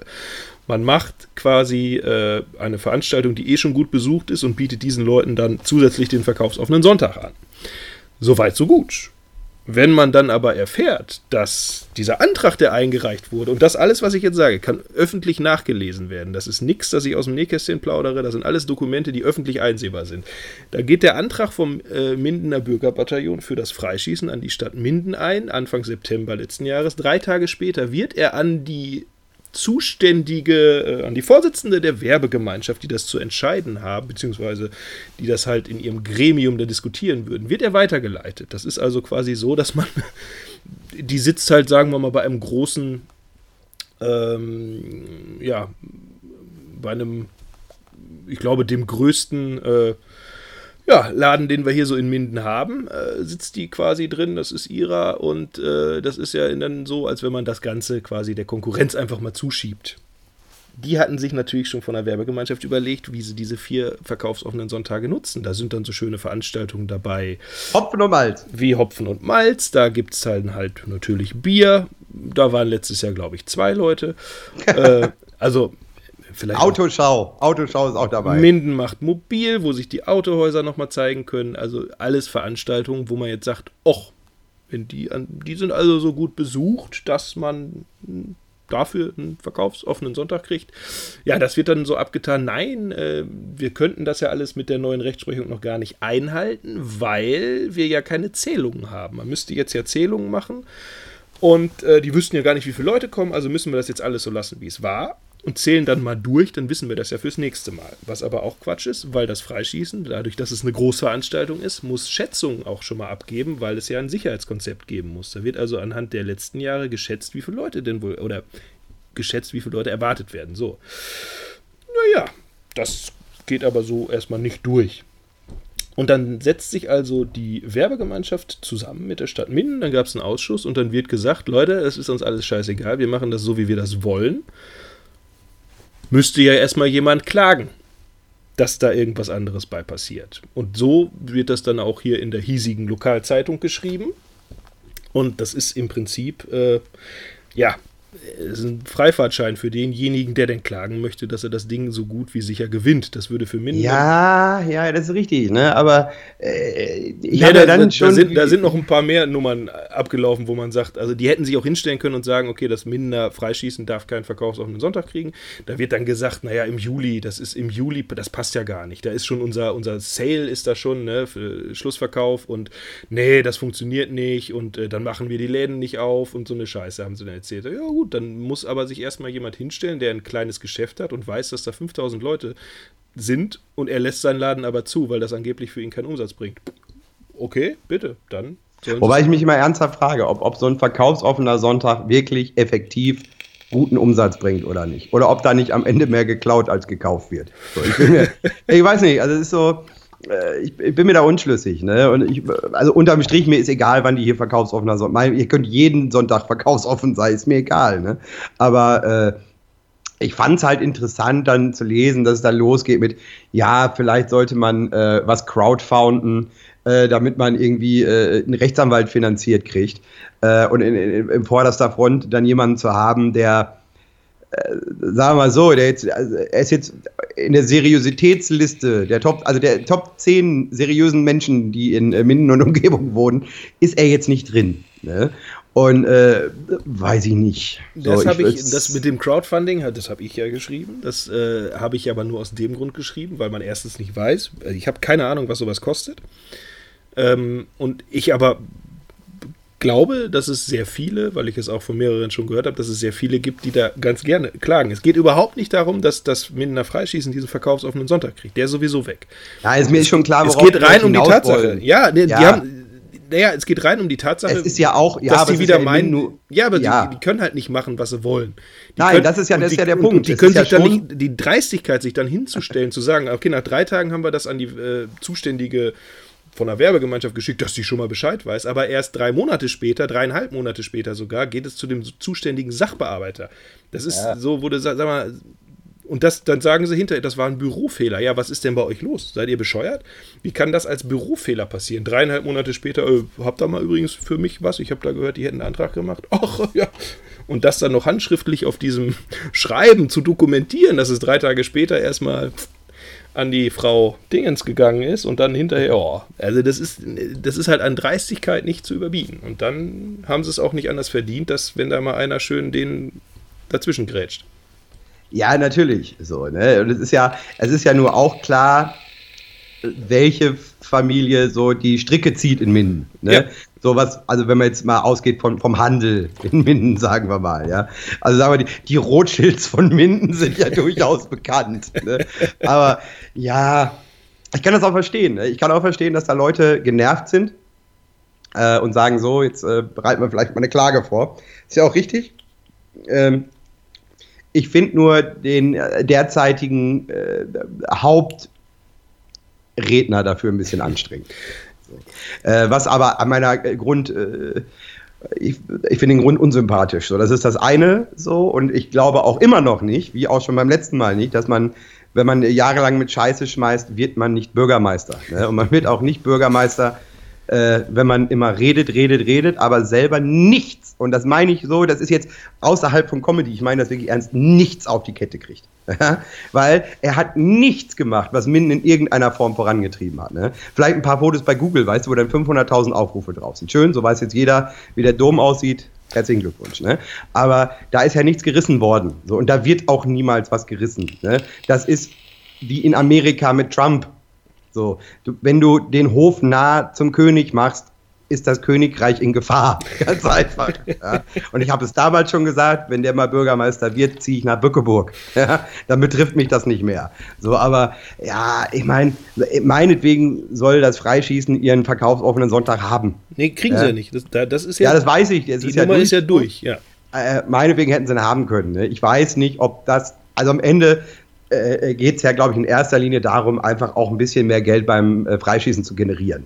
Man macht quasi äh, eine Veranstaltung, die eh schon gut besucht ist und bietet diesen Leuten dann zusätzlich den verkaufsoffenen Sonntag an. Soweit, so gut. Wenn man dann aber erfährt, dass dieser Antrag, der eingereicht wurde, und das alles, was ich jetzt sage, kann öffentlich nachgelesen werden. Das ist nichts, das ich aus dem Nähkästchen plaudere, das sind alles Dokumente, die öffentlich einsehbar sind. Da geht der Antrag vom äh, Mindener Bürgerbataillon für das Freischießen an die Stadt Minden ein, Anfang September letzten Jahres. Drei Tage später wird er an die zuständige, äh, an die Vorsitzende der Werbegemeinschaft, die das zu entscheiden haben, beziehungsweise die das halt in ihrem Gremium da diskutieren würden, wird er weitergeleitet. Das ist also quasi so, dass man, die sitzt halt, sagen wir mal, bei einem großen, ähm, ja, bei einem, ich glaube, dem größten äh, ja, Laden, den wir hier so in Minden haben, äh, sitzt die quasi drin, das ist ihrer und äh, das ist ja dann so, als wenn man das Ganze quasi der Konkurrenz einfach mal zuschiebt. Die hatten sich natürlich schon von der Werbegemeinschaft überlegt, wie sie diese vier verkaufsoffenen Sonntage nutzen. Da sind dann so schöne Veranstaltungen dabei. Hopfen und Malz. Wie Hopfen und Malz. Da gibt es halt, halt natürlich Bier. Da waren letztes Jahr, glaube ich, zwei Leute. äh, also vielleicht. Autoschau. Autoschau ist auch dabei. Minden macht mobil, wo sich die Autohäuser nochmal zeigen können. Also alles Veranstaltungen, wo man jetzt sagt, och, wenn die, die sind also so gut besucht, dass man dafür einen verkaufsoffenen Sonntag kriegt. Ja, das wird dann so abgetan. Nein, äh, wir könnten das ja alles mit der neuen Rechtsprechung noch gar nicht einhalten, weil wir ja keine Zählungen haben. Man müsste jetzt ja Zählungen machen und äh, die wüssten ja gar nicht, wie viele Leute kommen, also müssen wir das jetzt alles so lassen, wie es war und zählen dann mal durch, dann wissen wir das ja fürs nächste Mal. Was aber auch Quatsch ist, weil das Freischießen, dadurch, dass es eine Großveranstaltung ist, muss Schätzungen auch schon mal abgeben, weil es ja ein Sicherheitskonzept geben muss. Da wird also anhand der letzten Jahre geschätzt, wie viele Leute denn wohl, oder geschätzt, wie viele Leute erwartet werden. So. Naja, das geht aber so erstmal nicht durch. Und dann setzt sich also die Werbegemeinschaft zusammen mit der Stadt Minden, dann gab es einen Ausschuss und dann wird gesagt, Leute, es ist uns alles scheißegal, wir machen das so, wie wir das wollen müsste ja erstmal jemand klagen, dass da irgendwas anderes bei passiert. Und so wird das dann auch hier in der hiesigen Lokalzeitung geschrieben. Und das ist im Prinzip, äh, ja, ist ein Freifahrtschein für denjenigen, der denn klagen möchte, dass er das Ding so gut wie sicher gewinnt. Das würde für Minden. Ja, ja, das ist richtig, ne? Aber äh, ich ja, habe da, dann da, schon. Da sind, da sind noch ein paar mehr Nummern abgelaufen, wo man sagt, also die hätten sich auch hinstellen können und sagen, okay, das Minder Freischießen darf keinen verkaufsoffenen Sonntag kriegen. Da wird dann gesagt, naja, im Juli, das ist im Juli, das passt ja gar nicht. Da ist schon unser, unser Sale ist da schon, ne, für Schlussverkauf und nee, das funktioniert nicht und äh, dann machen wir die Läden nicht auf und so eine Scheiße haben sie dann erzählt. Ja, gut gut, dann muss aber sich erstmal jemand hinstellen, der ein kleines Geschäft hat und weiß, dass da 5000 Leute sind und er lässt seinen Laden aber zu, weil das angeblich für ihn keinen Umsatz bringt. Okay, bitte, dann. Wobei ich mich immer ernsthaft frage, ob, ob so ein verkaufsoffener Sonntag wirklich effektiv guten Umsatz bringt oder nicht. Oder ob da nicht am Ende mehr geklaut als gekauft wird. So, ich, mir, ich, weiß nicht, also es ist so, ich, ich, bin mir da unschlüssig. Ne? Und ich, also unterm Strich, mir ist egal, wann die hier verkaufsoffener sind. Ihr könnt jeden Sonntag verkaufsoffen sein, ist mir egal. Ne? Aber äh, ich fand es halt interessant, dann zu lesen, dass es dann losgeht mit, ja, vielleicht sollte man äh, was crowdfounden, äh, damit man irgendwie äh, einen Rechtsanwalt finanziert kriegt. Äh, und in, in, in vorderster Front dann jemanden zu haben, der äh, sagen wir mal so, der jetzt, also er ist jetzt in der Seriositätsliste der Top, also der Top 10 seriösen Menschen, die in äh, Minden und Umgebung wohnen, ist er jetzt nicht drin. Ne? Und äh, weiß ich nicht. Das, so, ich, ich, das mit dem Crowdfunding, das habe ich ja geschrieben. Das äh, habe ich aber nur aus dem Grund geschrieben, weil man erstens nicht weiß. Also ich habe keine Ahnung, was sowas kostet. Ähm, und ich aber glaube, dass es sehr viele, weil ich es auch von mehreren schon gehört habe, dass es sehr viele gibt, die da ganz gerne klagen. Es geht überhaupt nicht darum, dass das Mindener Freischießen diesen verkaufsoffenen Sonntag kriegt. Der ist sowieso weg. Ja, ist mir schon klar, worauf Es geht rein um die Tatsache. Wollen. Ja, die, ja. die haben naja, es geht rein um die Tatsache, es ist ja auch, ja, dass die wieder ja meinen, nur, ja, aber ja. Die, die, können halt nicht machen, was sie wollen. Die Nein, können, das ist ja, das die, ist ja der Punkt. Die können sich dann nicht, die Dreistigkeit, sich dann hinzustellen, zu sagen, okay, nach drei Tagen haben wir das an die äh, zuständige von der Werbegemeinschaft geschickt, dass sie schon mal Bescheid weiß. Aber erst drei Monate später, dreieinhalb Monate später sogar, geht es zu dem zuständigen Sachbearbeiter. Das ist Ja. so, wurde, sag mal, und das, dann sagen sie hinterher, das war ein Bürofehler. Ja, was ist denn bei euch los? Seid ihr bescheuert? Wie kann das als Bürofehler passieren? Dreieinhalb Monate später, äh, habt ihr mal übrigens für mich was? Ich habe da gehört, die hätten einen Antrag gemacht. Ach ja. Und das dann noch handschriftlich auf diesem Schreiben zu dokumentieren, dass es drei Tage später erstmal an die Frau Dingens gegangen ist und dann hinterher, oh, also das ist, das ist halt an Dreistigkeit nicht zu überbieten. Und dann haben sie es auch nicht anders verdient, dass wenn da mal einer schön den dazwischen grätscht. Ja, natürlich. So, ne? Und es ist ja, es ist ja nur auch klar, welche Familie so die Stricke zieht in Minden. Ne? Ja. So was, also wenn man jetzt mal ausgeht von, vom Handel in Minden, sagen wir mal, ja. Also sagen wir, die, die Rothschilds von Minden sind ja durchaus bekannt. Ne? Aber ja, ich kann das auch verstehen. Ne? Ich kann auch verstehen, dass da Leute genervt sind äh, und sagen, so, jetzt äh, bereiten wir vielleicht mal eine Klage vor. Ist ja auch richtig. Ähm, ich finde nur den äh, derzeitigen äh, Hauptredner dafür ein bisschen anstrengend. Äh, was aber an meiner Grund, äh, ich, ich finde den Grund unsympathisch. So, das ist das eine so und ich glaube auch immer noch nicht, wie auch schon beim letzten Mal nicht, dass man, wenn man jahrelang mit Scheiße schmeißt, wird man nicht Bürgermeister. Ne? Und man wird auch nicht Bürgermeister, äh, wenn man immer redet, redet, redet, aber selber nichts, und das meine ich so, das ist jetzt außerhalb von Comedy, ich meine das wirklich ernst, nichts auf die Kette kriegt. Weil er hat nichts gemacht, was Minden in irgendeiner Form vorangetrieben hat. Ne? Vielleicht ein paar Fotos bei Google, weißt du, wo dann 500.000 Aufrufe drauf sind. Schön, so weiß jetzt jeder, wie der Dom aussieht. Herzlichen Glückwunsch. Ne? Aber da ist ja nichts gerissen worden. So, und da wird auch niemals was gerissen. Ne? Das ist wie in Amerika mit Trump. So, du, wenn du den Hof nah zum König machst, ist das Königreich in Gefahr. Ganz einfach. Ja. Und ich habe es damals schon gesagt, wenn der mal Bürgermeister wird, ziehe ich nach Bückeburg. Ja. Dann betrifft mich das nicht mehr. So, aber ja, ich meine, meinetwegen soll das Freischießen ihren verkaufsoffenen Sonntag haben. Nee, kriegen Ja. sie ja nicht. Das, da- das ist ja, Ja, das weiß ich. Das die ist ja Nummer durch. ist ja durch. Ja. Äh, meinetwegen hätten sie ihn haben können. Ne? Ich weiß nicht, ob das, also am Ende äh, geht es ja, glaube ich, in erster Linie darum, einfach auch ein bisschen mehr Geld beim äh, Freischießen zu generieren.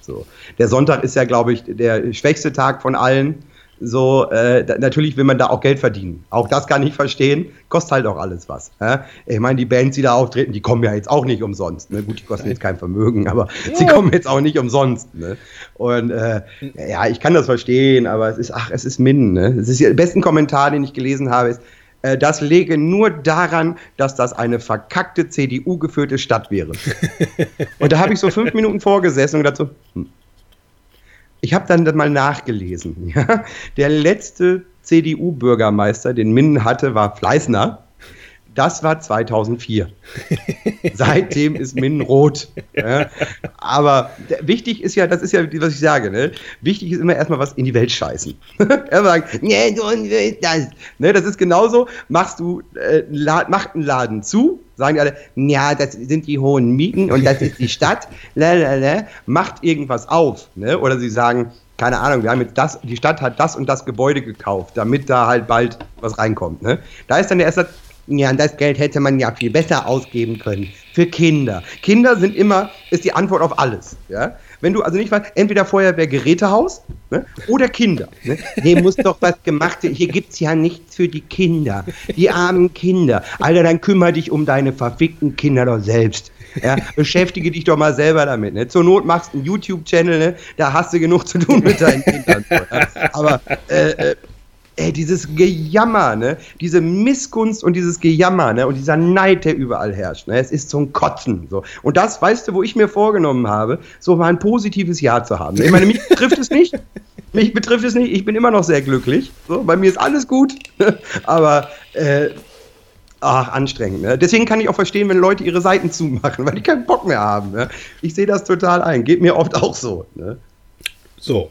So. Der Sonntag ist ja, glaube ich, der schwächste Tag von allen. So, äh, da, natürlich will man da auch Geld verdienen. Auch das kann ich verstehen. Kostet halt auch alles was. Ja? Ich meine, die Bands, die da auftreten, die kommen ja jetzt auch nicht umsonst. Ne? Gut, die kosten jetzt kein Vermögen, aber sie kommen jetzt auch nicht umsonst. Ne? Und äh, ja, ich kann das verstehen, aber es ist, ach, es ist Minden. Ne? Es ist der besten Kommentar, den ich gelesen habe, ist, äh, das läge nur daran, dass das eine verkackte CDU-geführte Stadt wäre. Und da habe ich so fünf Minuten vorgesessen und gedacht so, hm. ich habe dann mal nachgelesen. Ja? Der letzte CDU-Bürgermeister, den Minden hatte, war Fleißner. Das war 2004. Seitdem ist Minden rot. Ja? Aber wichtig ist ja, das ist ja, was ich sage, ne? wichtig ist immer erstmal was in die Welt scheißen. Erstmal sagen, nee, du willst das. Ne, das ist genauso, machst du, äh, la, macht einen Laden zu, sagen die alle, ja, das sind die hohen Mieten und das ist die Stadt, lalala, macht irgendwas auf. Ne? Oder sie sagen, keine Ahnung, wir haben jetzt das, die Stadt hat das und das Gebäude gekauft, damit da halt bald was reinkommt. Ne? Da ist dann der erste ja, das Geld hätte man ja viel besser ausgeben können. Für Kinder. Kinder sind immer, ist die Antwort auf alles. Ja? Wenn du also nicht weißt, entweder Feuerwehr Gerätehaus ne, oder Kinder. Ne? Hier muss doch was gemacht werden. Hier gibt es ja nichts für die Kinder. Die armen Kinder. Alter, dann kümmere dich um deine verfickten Kinder doch selbst. Ja, beschäftige dich doch mal selber damit. Ne? Zur Not machst du einen YouTube-Channel, ne? da hast du genug zu tun mit deinen Kindern. Aber äh, äh, ey, dieses Gejammer, ne? diese Missgunst und dieses Gejammer ne? und dieser Neid, der überall herrscht. Ne? Es ist zum Kotzen. So. Und das, weißt du, wo ich mir vorgenommen habe, so mal ein positives Jahr zu haben. Ich meine, mich betrifft es nicht. Mich betrifft es nicht. Ich bin immer noch sehr glücklich. So, bei mir ist alles gut. Aber äh, ach, anstrengend. Ne? Deswegen kann ich auch verstehen, wenn Leute ihre Seiten zumachen, weil die keinen Bock mehr haben. Ne? Ich sehe das total ein. Geht mir oft auch so. Ne? So.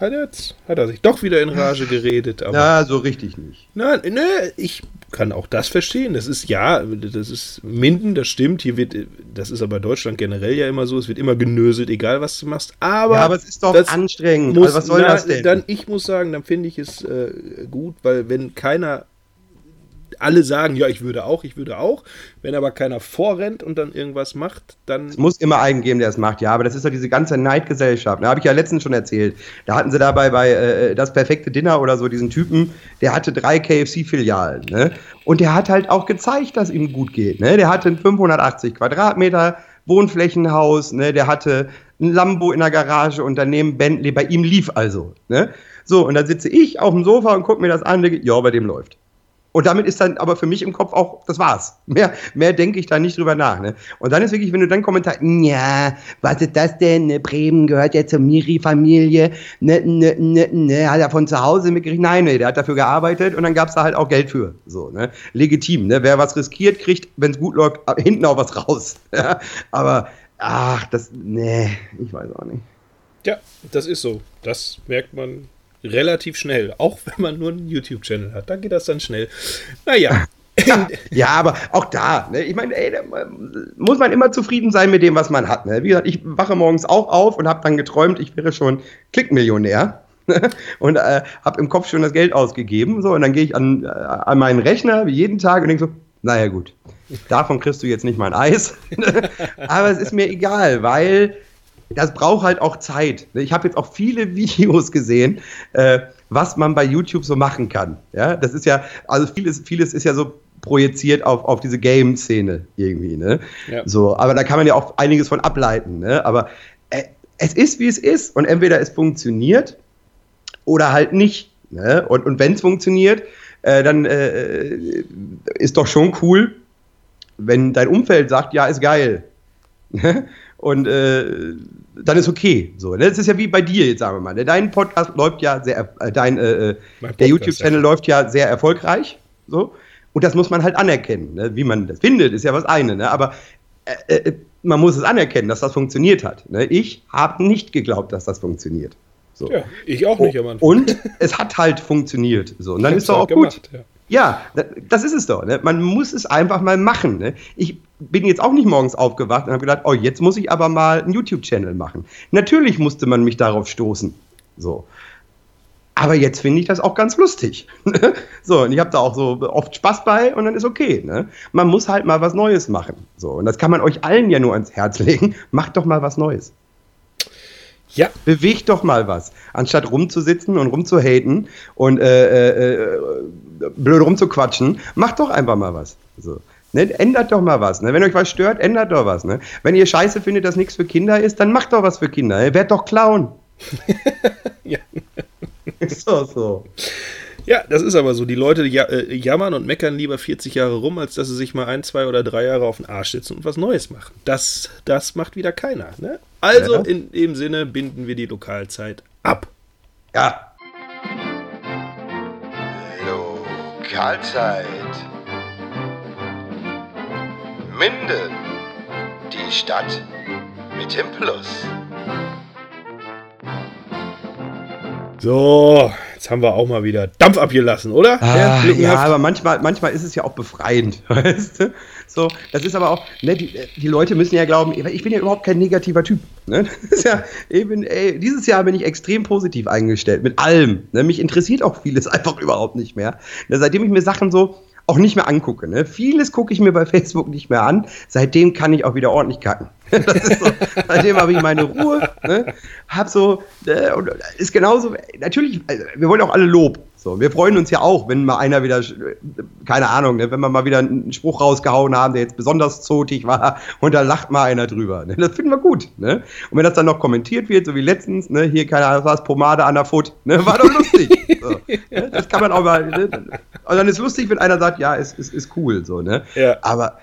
Hat, jetzt, hat er sich doch wieder in Rage geredet. Aber Ja, so richtig nicht. Nein, ne, ich kann auch das verstehen. Das ist ja, das ist Minden, das stimmt. Hier wird, das ist aber in Deutschland generell ja immer so. Es wird immer genöselt, egal was du machst. Aber, Ja, aber es ist doch das anstrengend. Muss, also was soll na, das denn? Dann, ich muss sagen, dann finde ich es äh, gut, weil wenn keiner alle sagen, ja, ich würde auch, ich würde auch. Wenn aber keiner vorrennt und dann irgendwas macht, dann. Es muss immer einen geben, der es macht, ja, aber das ist doch diese ganze Neidgesellschaft. Da habe ich ja letztens schon erzählt. Da hatten sie dabei bei äh, das perfekte Dinner oder so diesen Typen, der hatte drei KFC-Filialen. Ne? Und der hat halt auch gezeigt, dass ihm gut geht. Ne? Der hatte ein 580 Quadratmeter Wohnflächenhaus, ne? der hatte ein Lambo in der Garage und daneben Bentley. Bei ihm lief also. Ne? So, und dann sitze ich auf dem Sofa und gucke mir das an und denke, ja, bei dem läuft. Und damit ist dann aber für mich im Kopf auch, das war's. Mehr, mehr denke ich da nicht drüber nach. Ne? Und dann ist wirklich, wenn du dann Kommentar, ja, was ist das denn? Ne, Bremen gehört ja zur Miri-Familie. Ne, ne, ne, ne, hat er von zu Hause mitgekriegt? Nein, ne, der hat dafür gearbeitet und dann gab's da halt auch Geld für. So, ne? Legitim. Ne? Wer was riskiert, kriegt, wenn's gut läuft, hinten auch was raus. Ja? Aber, ach, das, ne, ich weiß auch nicht. Ja, das ist so. Das merkt man relativ schnell. Auch wenn man nur einen YouTube-Channel hat. Da geht das dann schnell. Naja. ja, aber auch da, ne, ich meine, ey, da muss man immer zufrieden sein mit dem, was man hat. Ne? Wie gesagt, ich wache morgens auch auf und habe dann geträumt, ich wäre schon Klickmillionär und äh, habe im Kopf schon das Geld ausgegeben. So, und dann gehe ich an, äh, an meinen Rechner wie jeden Tag und denke so, naja gut, davon kriegst du jetzt nicht mal ein Eis. aber es ist mir egal, weil das braucht halt auch Zeit. Ich habe jetzt auch viele Videos gesehen, äh, was man bei YouTube so machen kann. Ja, das ist ja, also vieles, vieles ist ja so projiziert auf, auf diese Game-Szene irgendwie, ne? Ja. So, aber da kann man ja auch einiges von ableiten, ne? Aber äh, es ist, wie es ist. Und entweder es funktioniert oder halt nicht. Ne? Und, und wenn es funktioniert, äh, dann äh, ist doch schon cool, wenn dein Umfeld sagt, ja, ist geil. Und äh, dann ist okay. So, ne? das ist ja wie bei dir jetzt, sagen wir mal. Ne? Dein Podcast läuft ja sehr, äh, dein, äh, äh der YouTube-Channel läuft ja sehr erfolgreich. So. Und das muss man halt anerkennen. Ne? Wie man das findet, ist ja was eine. Ne? Aber äh, äh, man muss es anerkennen, dass das funktioniert hat. Ne? Ich habe nicht geglaubt, dass das funktioniert. So. Ja, ich auch nicht am Anfang. Und es hat halt funktioniert. So. Und dann ist doch auch gemacht, gut. Ja. Ja, das ist es doch. Ne? Man muss es einfach mal machen. Ne? Ich bin jetzt auch nicht morgens aufgewacht und habe gedacht, oh, jetzt muss ich aber mal einen YouTube-Channel machen. Natürlich musste man mich darauf stoßen. So. Aber jetzt finde ich das auch ganz lustig. so, und ich habe da auch so oft Spaß bei und dann ist okay. Ne? Man muss halt mal was Neues machen. So, und das kann man euch allen ja nur ans Herz legen. Macht doch mal was Neues. Ja. Bewegt doch mal was. Anstatt rumzusitzen und rumzuhaten und äh, äh, äh, blöd rumzuquatschen, macht doch einfach mal was. So. Ne? Ändert doch mal was. Ne? Wenn euch was stört, ändert doch was. Ne? Wenn ihr scheiße findet, dass nichts für Kinder ist, dann macht doch was für Kinder. Ne? Werdet doch Clown. ja. so, so. Ja, das ist aber so. Die Leute äh, jammern und meckern lieber 40 Jahre rum, als dass sie sich mal ein, zwei oder drei Jahre auf den Arsch sitzen und was Neues machen. Das, das macht wieder keiner. Ne? Also ja. in dem Sinne binden wir die Lokalzeit ab. Ja. Lokalzeit. Minden. Die Stadt mit dem Plus. So, jetzt haben wir auch mal wieder Dampf abgelassen, oder? Ah, ja, aber manchmal, manchmal ist es ja auch befreiend, weißt du? So, das ist aber auch, ne, die, die Leute müssen ja glauben, ich bin ja überhaupt kein negativer Typ. Ne? Das ist ja, eben, ey, dieses Jahr bin ich extrem positiv eingestellt, mit allem. Ne? Mich interessiert auch vieles einfach überhaupt nicht mehr. Ne? Seitdem ich mir Sachen so auch nicht mehr angucke. Ne? Vieles gucke ich mir bei Facebook nicht mehr an. Seitdem kann ich auch wieder ordentlich kacken. So, seitdem habe ich meine Ruhe. Ne? Hab so, äh, ist genauso, natürlich, also, wir wollen auch alle Lob. So, wir freuen uns ja auch, wenn mal einer wieder, keine Ahnung, ne, wenn wir mal wieder einen Spruch rausgehauen haben, der jetzt besonders zotig war und da lacht mal einer drüber. Ne? Das finden wir gut. Ne? Und wenn das dann noch kommentiert wird, so wie letztens, ne, hier, keine Ahnung, was Pomade an der Foot, ne, war doch lustig. so, ne? Das kann man auch mal. Ne? Und dann ist lustig, wenn einer sagt, ja, ist, ist, ist cool. So, ne? Ja. Aber,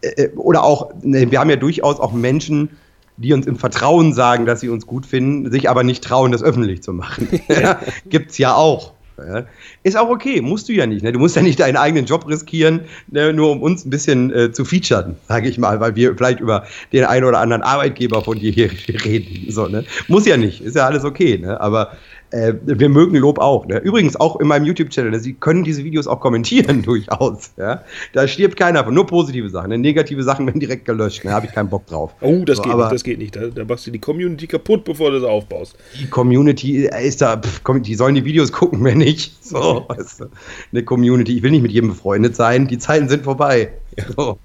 äh, äh, oder auch, ne, wir haben ja durchaus auch Menschen, die uns im Vertrauen sagen, dass sie uns gut finden, sich aber nicht trauen, das öffentlich zu machen. ja, gibt's ja auch. Ja. Ist auch okay, musst du ja nicht. Ne? Du musst ja nicht deinen eigenen Job riskieren, ne? nur um uns ein bisschen äh, zu featuren, sage ich mal, weil wir vielleicht über den einen oder anderen Arbeitgeber von dir hier reden. So, ne? Muss ja nicht, ist ja alles okay. Ne? Aber äh, wir mögen Lob auch. Ne? Übrigens auch in meinem YouTube-Channel. Sie können diese Videos auch kommentieren durchaus. Ja? Da stirbt keiner von. Nur positive Sachen. Ne? Negative Sachen werden direkt gelöscht. Da ne? habe ich keinen Bock drauf. Oh, das So, geht nicht, das geht nicht. Da, da machst du die Community kaputt, bevor du sie aufbaust. Die Community ist da, pff, die sollen die Videos gucken, wenn nicht. So, weißt du. Eine Community, ich will nicht mit jedem befreundet sein, die Zeiten sind vorbei. So.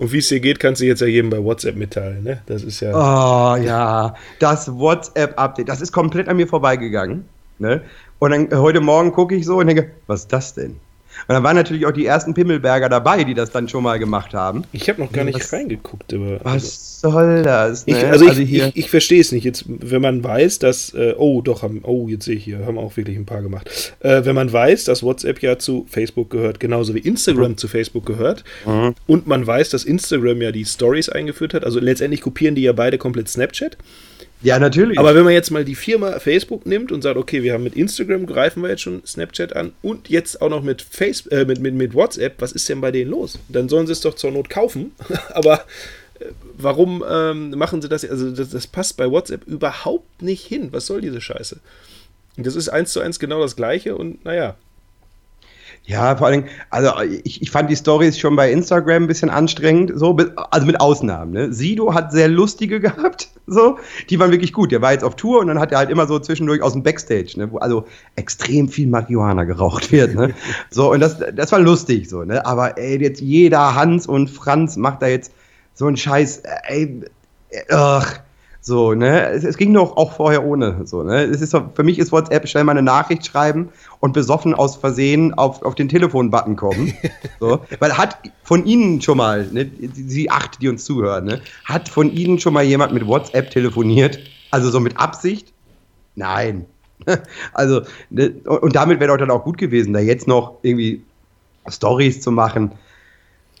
Und wie es dir geht, kannst du jetzt ja jedem bei WhatsApp mitteilen. Ne? Das ist ja. Oh ja, das WhatsApp-Update, das ist komplett an mir vorbeigegangen. Ne? Und dann äh, heute Morgen gucke ich so und denke, was ist das denn? Und dann waren natürlich auch die ersten Pimmelberger dabei, die das dann schon mal gemacht haben. Ich habe noch gar nicht Was- reingeguckt. Aber, Was soll das? Ich, ne? also ich, ich, ich verstehe es nicht. Jetzt, wenn man weiß, dass, äh, oh doch, haben, oh, jetzt sehe ich hier, haben auch wirklich ein paar gemacht. Äh, wenn man weiß, dass WhatsApp ja zu Facebook gehört, genauso wie Instagram zu Facebook gehört, und man weiß, dass Instagram ja die Stories eingeführt hat, also letztendlich kopieren die ja beide komplett Snapchat. Ja, natürlich. Aber wenn man jetzt mal die Firma Facebook nimmt und sagt, okay, wir haben mit Instagram greifen wir jetzt schon Snapchat an und jetzt auch noch mit, Face, äh, mit, mit, mit WhatsApp, was ist denn bei denen los? Dann sollen sie es doch zur Not kaufen. Aber äh, warum ähm, machen sie das? Also das, das passt bei WhatsApp überhaupt nicht hin. Was soll diese Scheiße? Das ist eins zu eins genau das gleiche und naja. Ja, vor allem, also ich, ich fand die Stories schon bei Instagram ein bisschen anstrengend, so, also mit Ausnahmen. Ne? Sido hat sehr lustige gehabt, so, die waren wirklich gut. Der war jetzt auf Tour und dann hat er halt immer so zwischendurch aus dem Backstage, ne, wo also extrem viel Marihuana geraucht wird. Ne? So, und das, das war lustig, so, ne? Aber ey, jetzt jeder Hans und Franz macht da jetzt so einen Scheiß, ey, ach, so, ne? Es, es ging doch auch vorher ohne. So, ne? Es ist für mich ist WhatsApp schnell mal eine Nachricht schreiben und besoffen aus Versehen auf, auf den Telefon-Button kommen. So, weil hat von Ihnen schon mal, ne, die, die acht, die uns zuhören, ne, hat von Ihnen schon mal jemand mit WhatsApp telefoniert? Also so mit Absicht? Nein. Also, ne, und und damit wäre doch dann auch gut gewesen, da jetzt noch irgendwie Stories zu machen.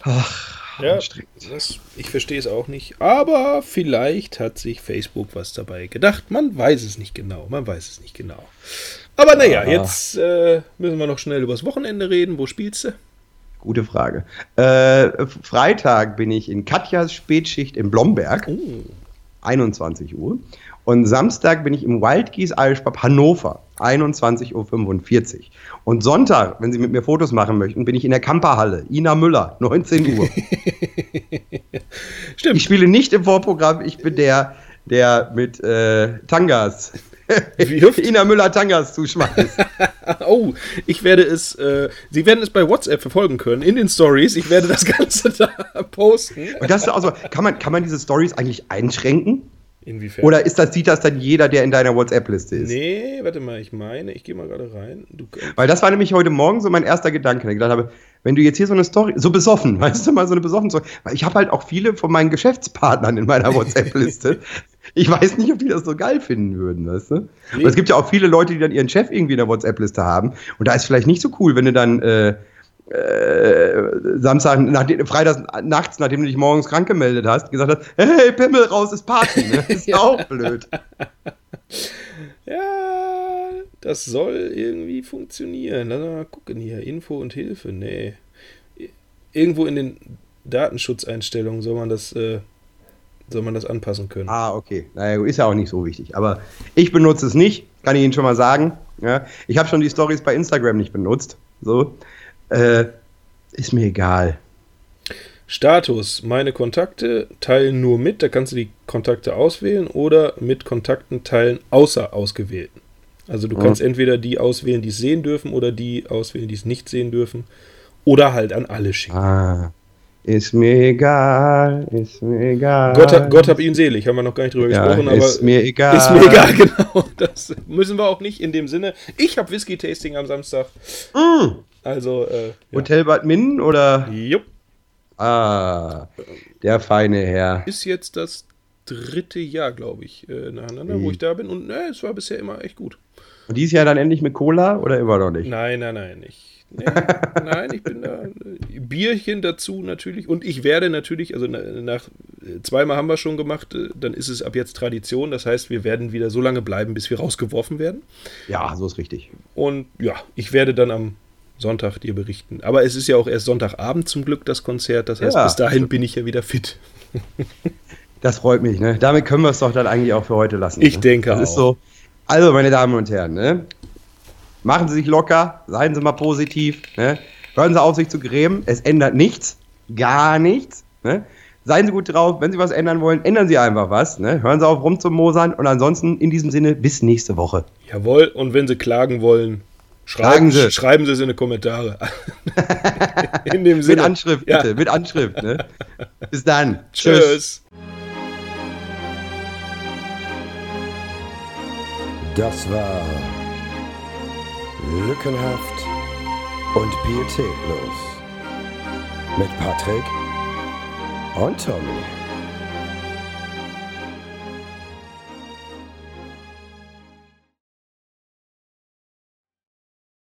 Ach, Ja, das, ich verstehe es auch nicht. Aber vielleicht hat sich Facebook was dabei gedacht. Man weiß es nicht genau. Man weiß es nicht genau. Aber naja, Ah. jetzt äh, müssen wir noch schnell übers Wochenende reden. Wo spielst du? Gute Frage. Äh, Freitag bin ich in Katjas Spätschicht in Blomberg, Oh, 21 Uhr. Und Samstag bin ich im Wildgeese Irish Pub Hannover, 21.45 Uhr. Und Sonntag, wenn Sie mit mir Fotos machen möchten, bin ich in der Kamperhalle, Ina Müller, 19 Uhr. Stimmt. ich spiele nicht im Vorprogramm, ich bin der, der mit äh, Tangas, Wirft? Ina Müller Tangas zuschmeißt. Oh, ich werde es, äh, Sie werden es bei WhatsApp verfolgen können, in den Stories. Ich werde das Ganze da posten. Und das ist auch so, kann man, kann man diese Stories eigentlich einschränken? Inwiefern? Oder ist das, sieht das dann jeder, der in deiner WhatsApp-Liste ist? Nee, warte mal, ich meine, ich gehe mal gerade rein. Du, Weil das war nämlich heute Morgen so mein erster Gedanke. Ich gedacht habe, wenn du jetzt hier so eine Story, so besoffen, weißt du mal, so eine besoffen Story. Weil ich habe halt auch viele von meinen Geschäftspartnern in meiner WhatsApp-Liste. Ich weiß nicht, ob die das so geil finden würden, weißt du? Und es gibt ja auch viele Leute, die dann ihren Chef irgendwie in der WhatsApp-Liste haben. Und da ist vielleicht nicht so cool, wenn du dann äh, äh, Samstag, nach, Freitags nachts, nachdem du dich morgens krank gemeldet hast, gesagt hast, hey, Pimmel raus, ist Party. Ne? Das ist ja auch blöd. Ja, das soll irgendwie funktionieren. Lass mal gucken hier. Info und Hilfe. Nee. Irgendwo in den Datenschutzeinstellungen soll man das, äh, soll man das anpassen können. Ah, okay. Naja, ist ja auch nicht so wichtig. Aber ich benutze es nicht, kann ich Ihnen schon mal sagen. Ja, ich habe schon die Stories bei Instagram nicht benutzt. So. Äh, ist mir egal. Status, meine Kontakte teilen nur mit, da kannst du die Kontakte auswählen oder mit Kontakten teilen außer ausgewählten. Also du kannst entweder die auswählen, die es sehen dürfen oder die auswählen, die es nicht sehen dürfen oder halt an alle schicken. Ah, ist mir egal, ist mir egal. Gott, Gott hab ihn selig, haben wir noch gar nicht drüber ja, gesprochen, aber ist mir egal. ist mir egal, genau. Das müssen wir auch nicht in dem Sinne. Ich habe Whisky-Tasting am Samstag. Mm. Also, äh, ja. Hotel Bad Minden oder? Jupp. Ah, der feine Herr. Ist jetzt das dritte Jahr, glaube ich, äh, nacheinander, wo Mhm. ich da bin. Und ne, es war bisher immer echt gut. Und dieses Jahr dann endlich mit Cola oder immer noch nicht? Nein, nein, nein, ich. Nee, nein, ich bin da. äh, Bierchen dazu natürlich. Und ich werde natürlich, also na- nach äh, zweimal haben wir schon gemacht, äh, dann ist es ab jetzt Tradition. Das heißt, wir werden wieder so lange bleiben, bis wir rausgeworfen werden. Ja, so ist richtig. Und ja, ich werde dann am Sonntag dir berichten. Aber es ist ja auch erst Sonntagabend zum Glück das Konzert. Das heißt, Ja. bis dahin bin ich ja wieder fit. Das freut mich, ne? Damit können wir es doch dann eigentlich auch für heute lassen. Ich ne? denke das Ist auch. so, Also, meine Damen und Herren, ne? machen Sie sich locker, seien Sie mal positiv, ne? hören Sie auf, sich zu grämen, es ändert nichts, gar nichts. Ne? Seien Sie gut drauf, wenn Sie was ändern wollen, ändern Sie einfach was. Ne? Hören Sie auf, rumzumosern und ansonsten in diesem Sinne bis nächste Woche. Jawohl, und wenn Sie klagen wollen, Schreiben, Sie. schreiben Sie es in die Kommentare. in dem Mit Sinne. Anschrift, Ja. bitte, mit Anschrift. Ne? Bis dann. Tschüss. Das war Lückenhaft und Pietätlos. Mit Patrick und Tommy.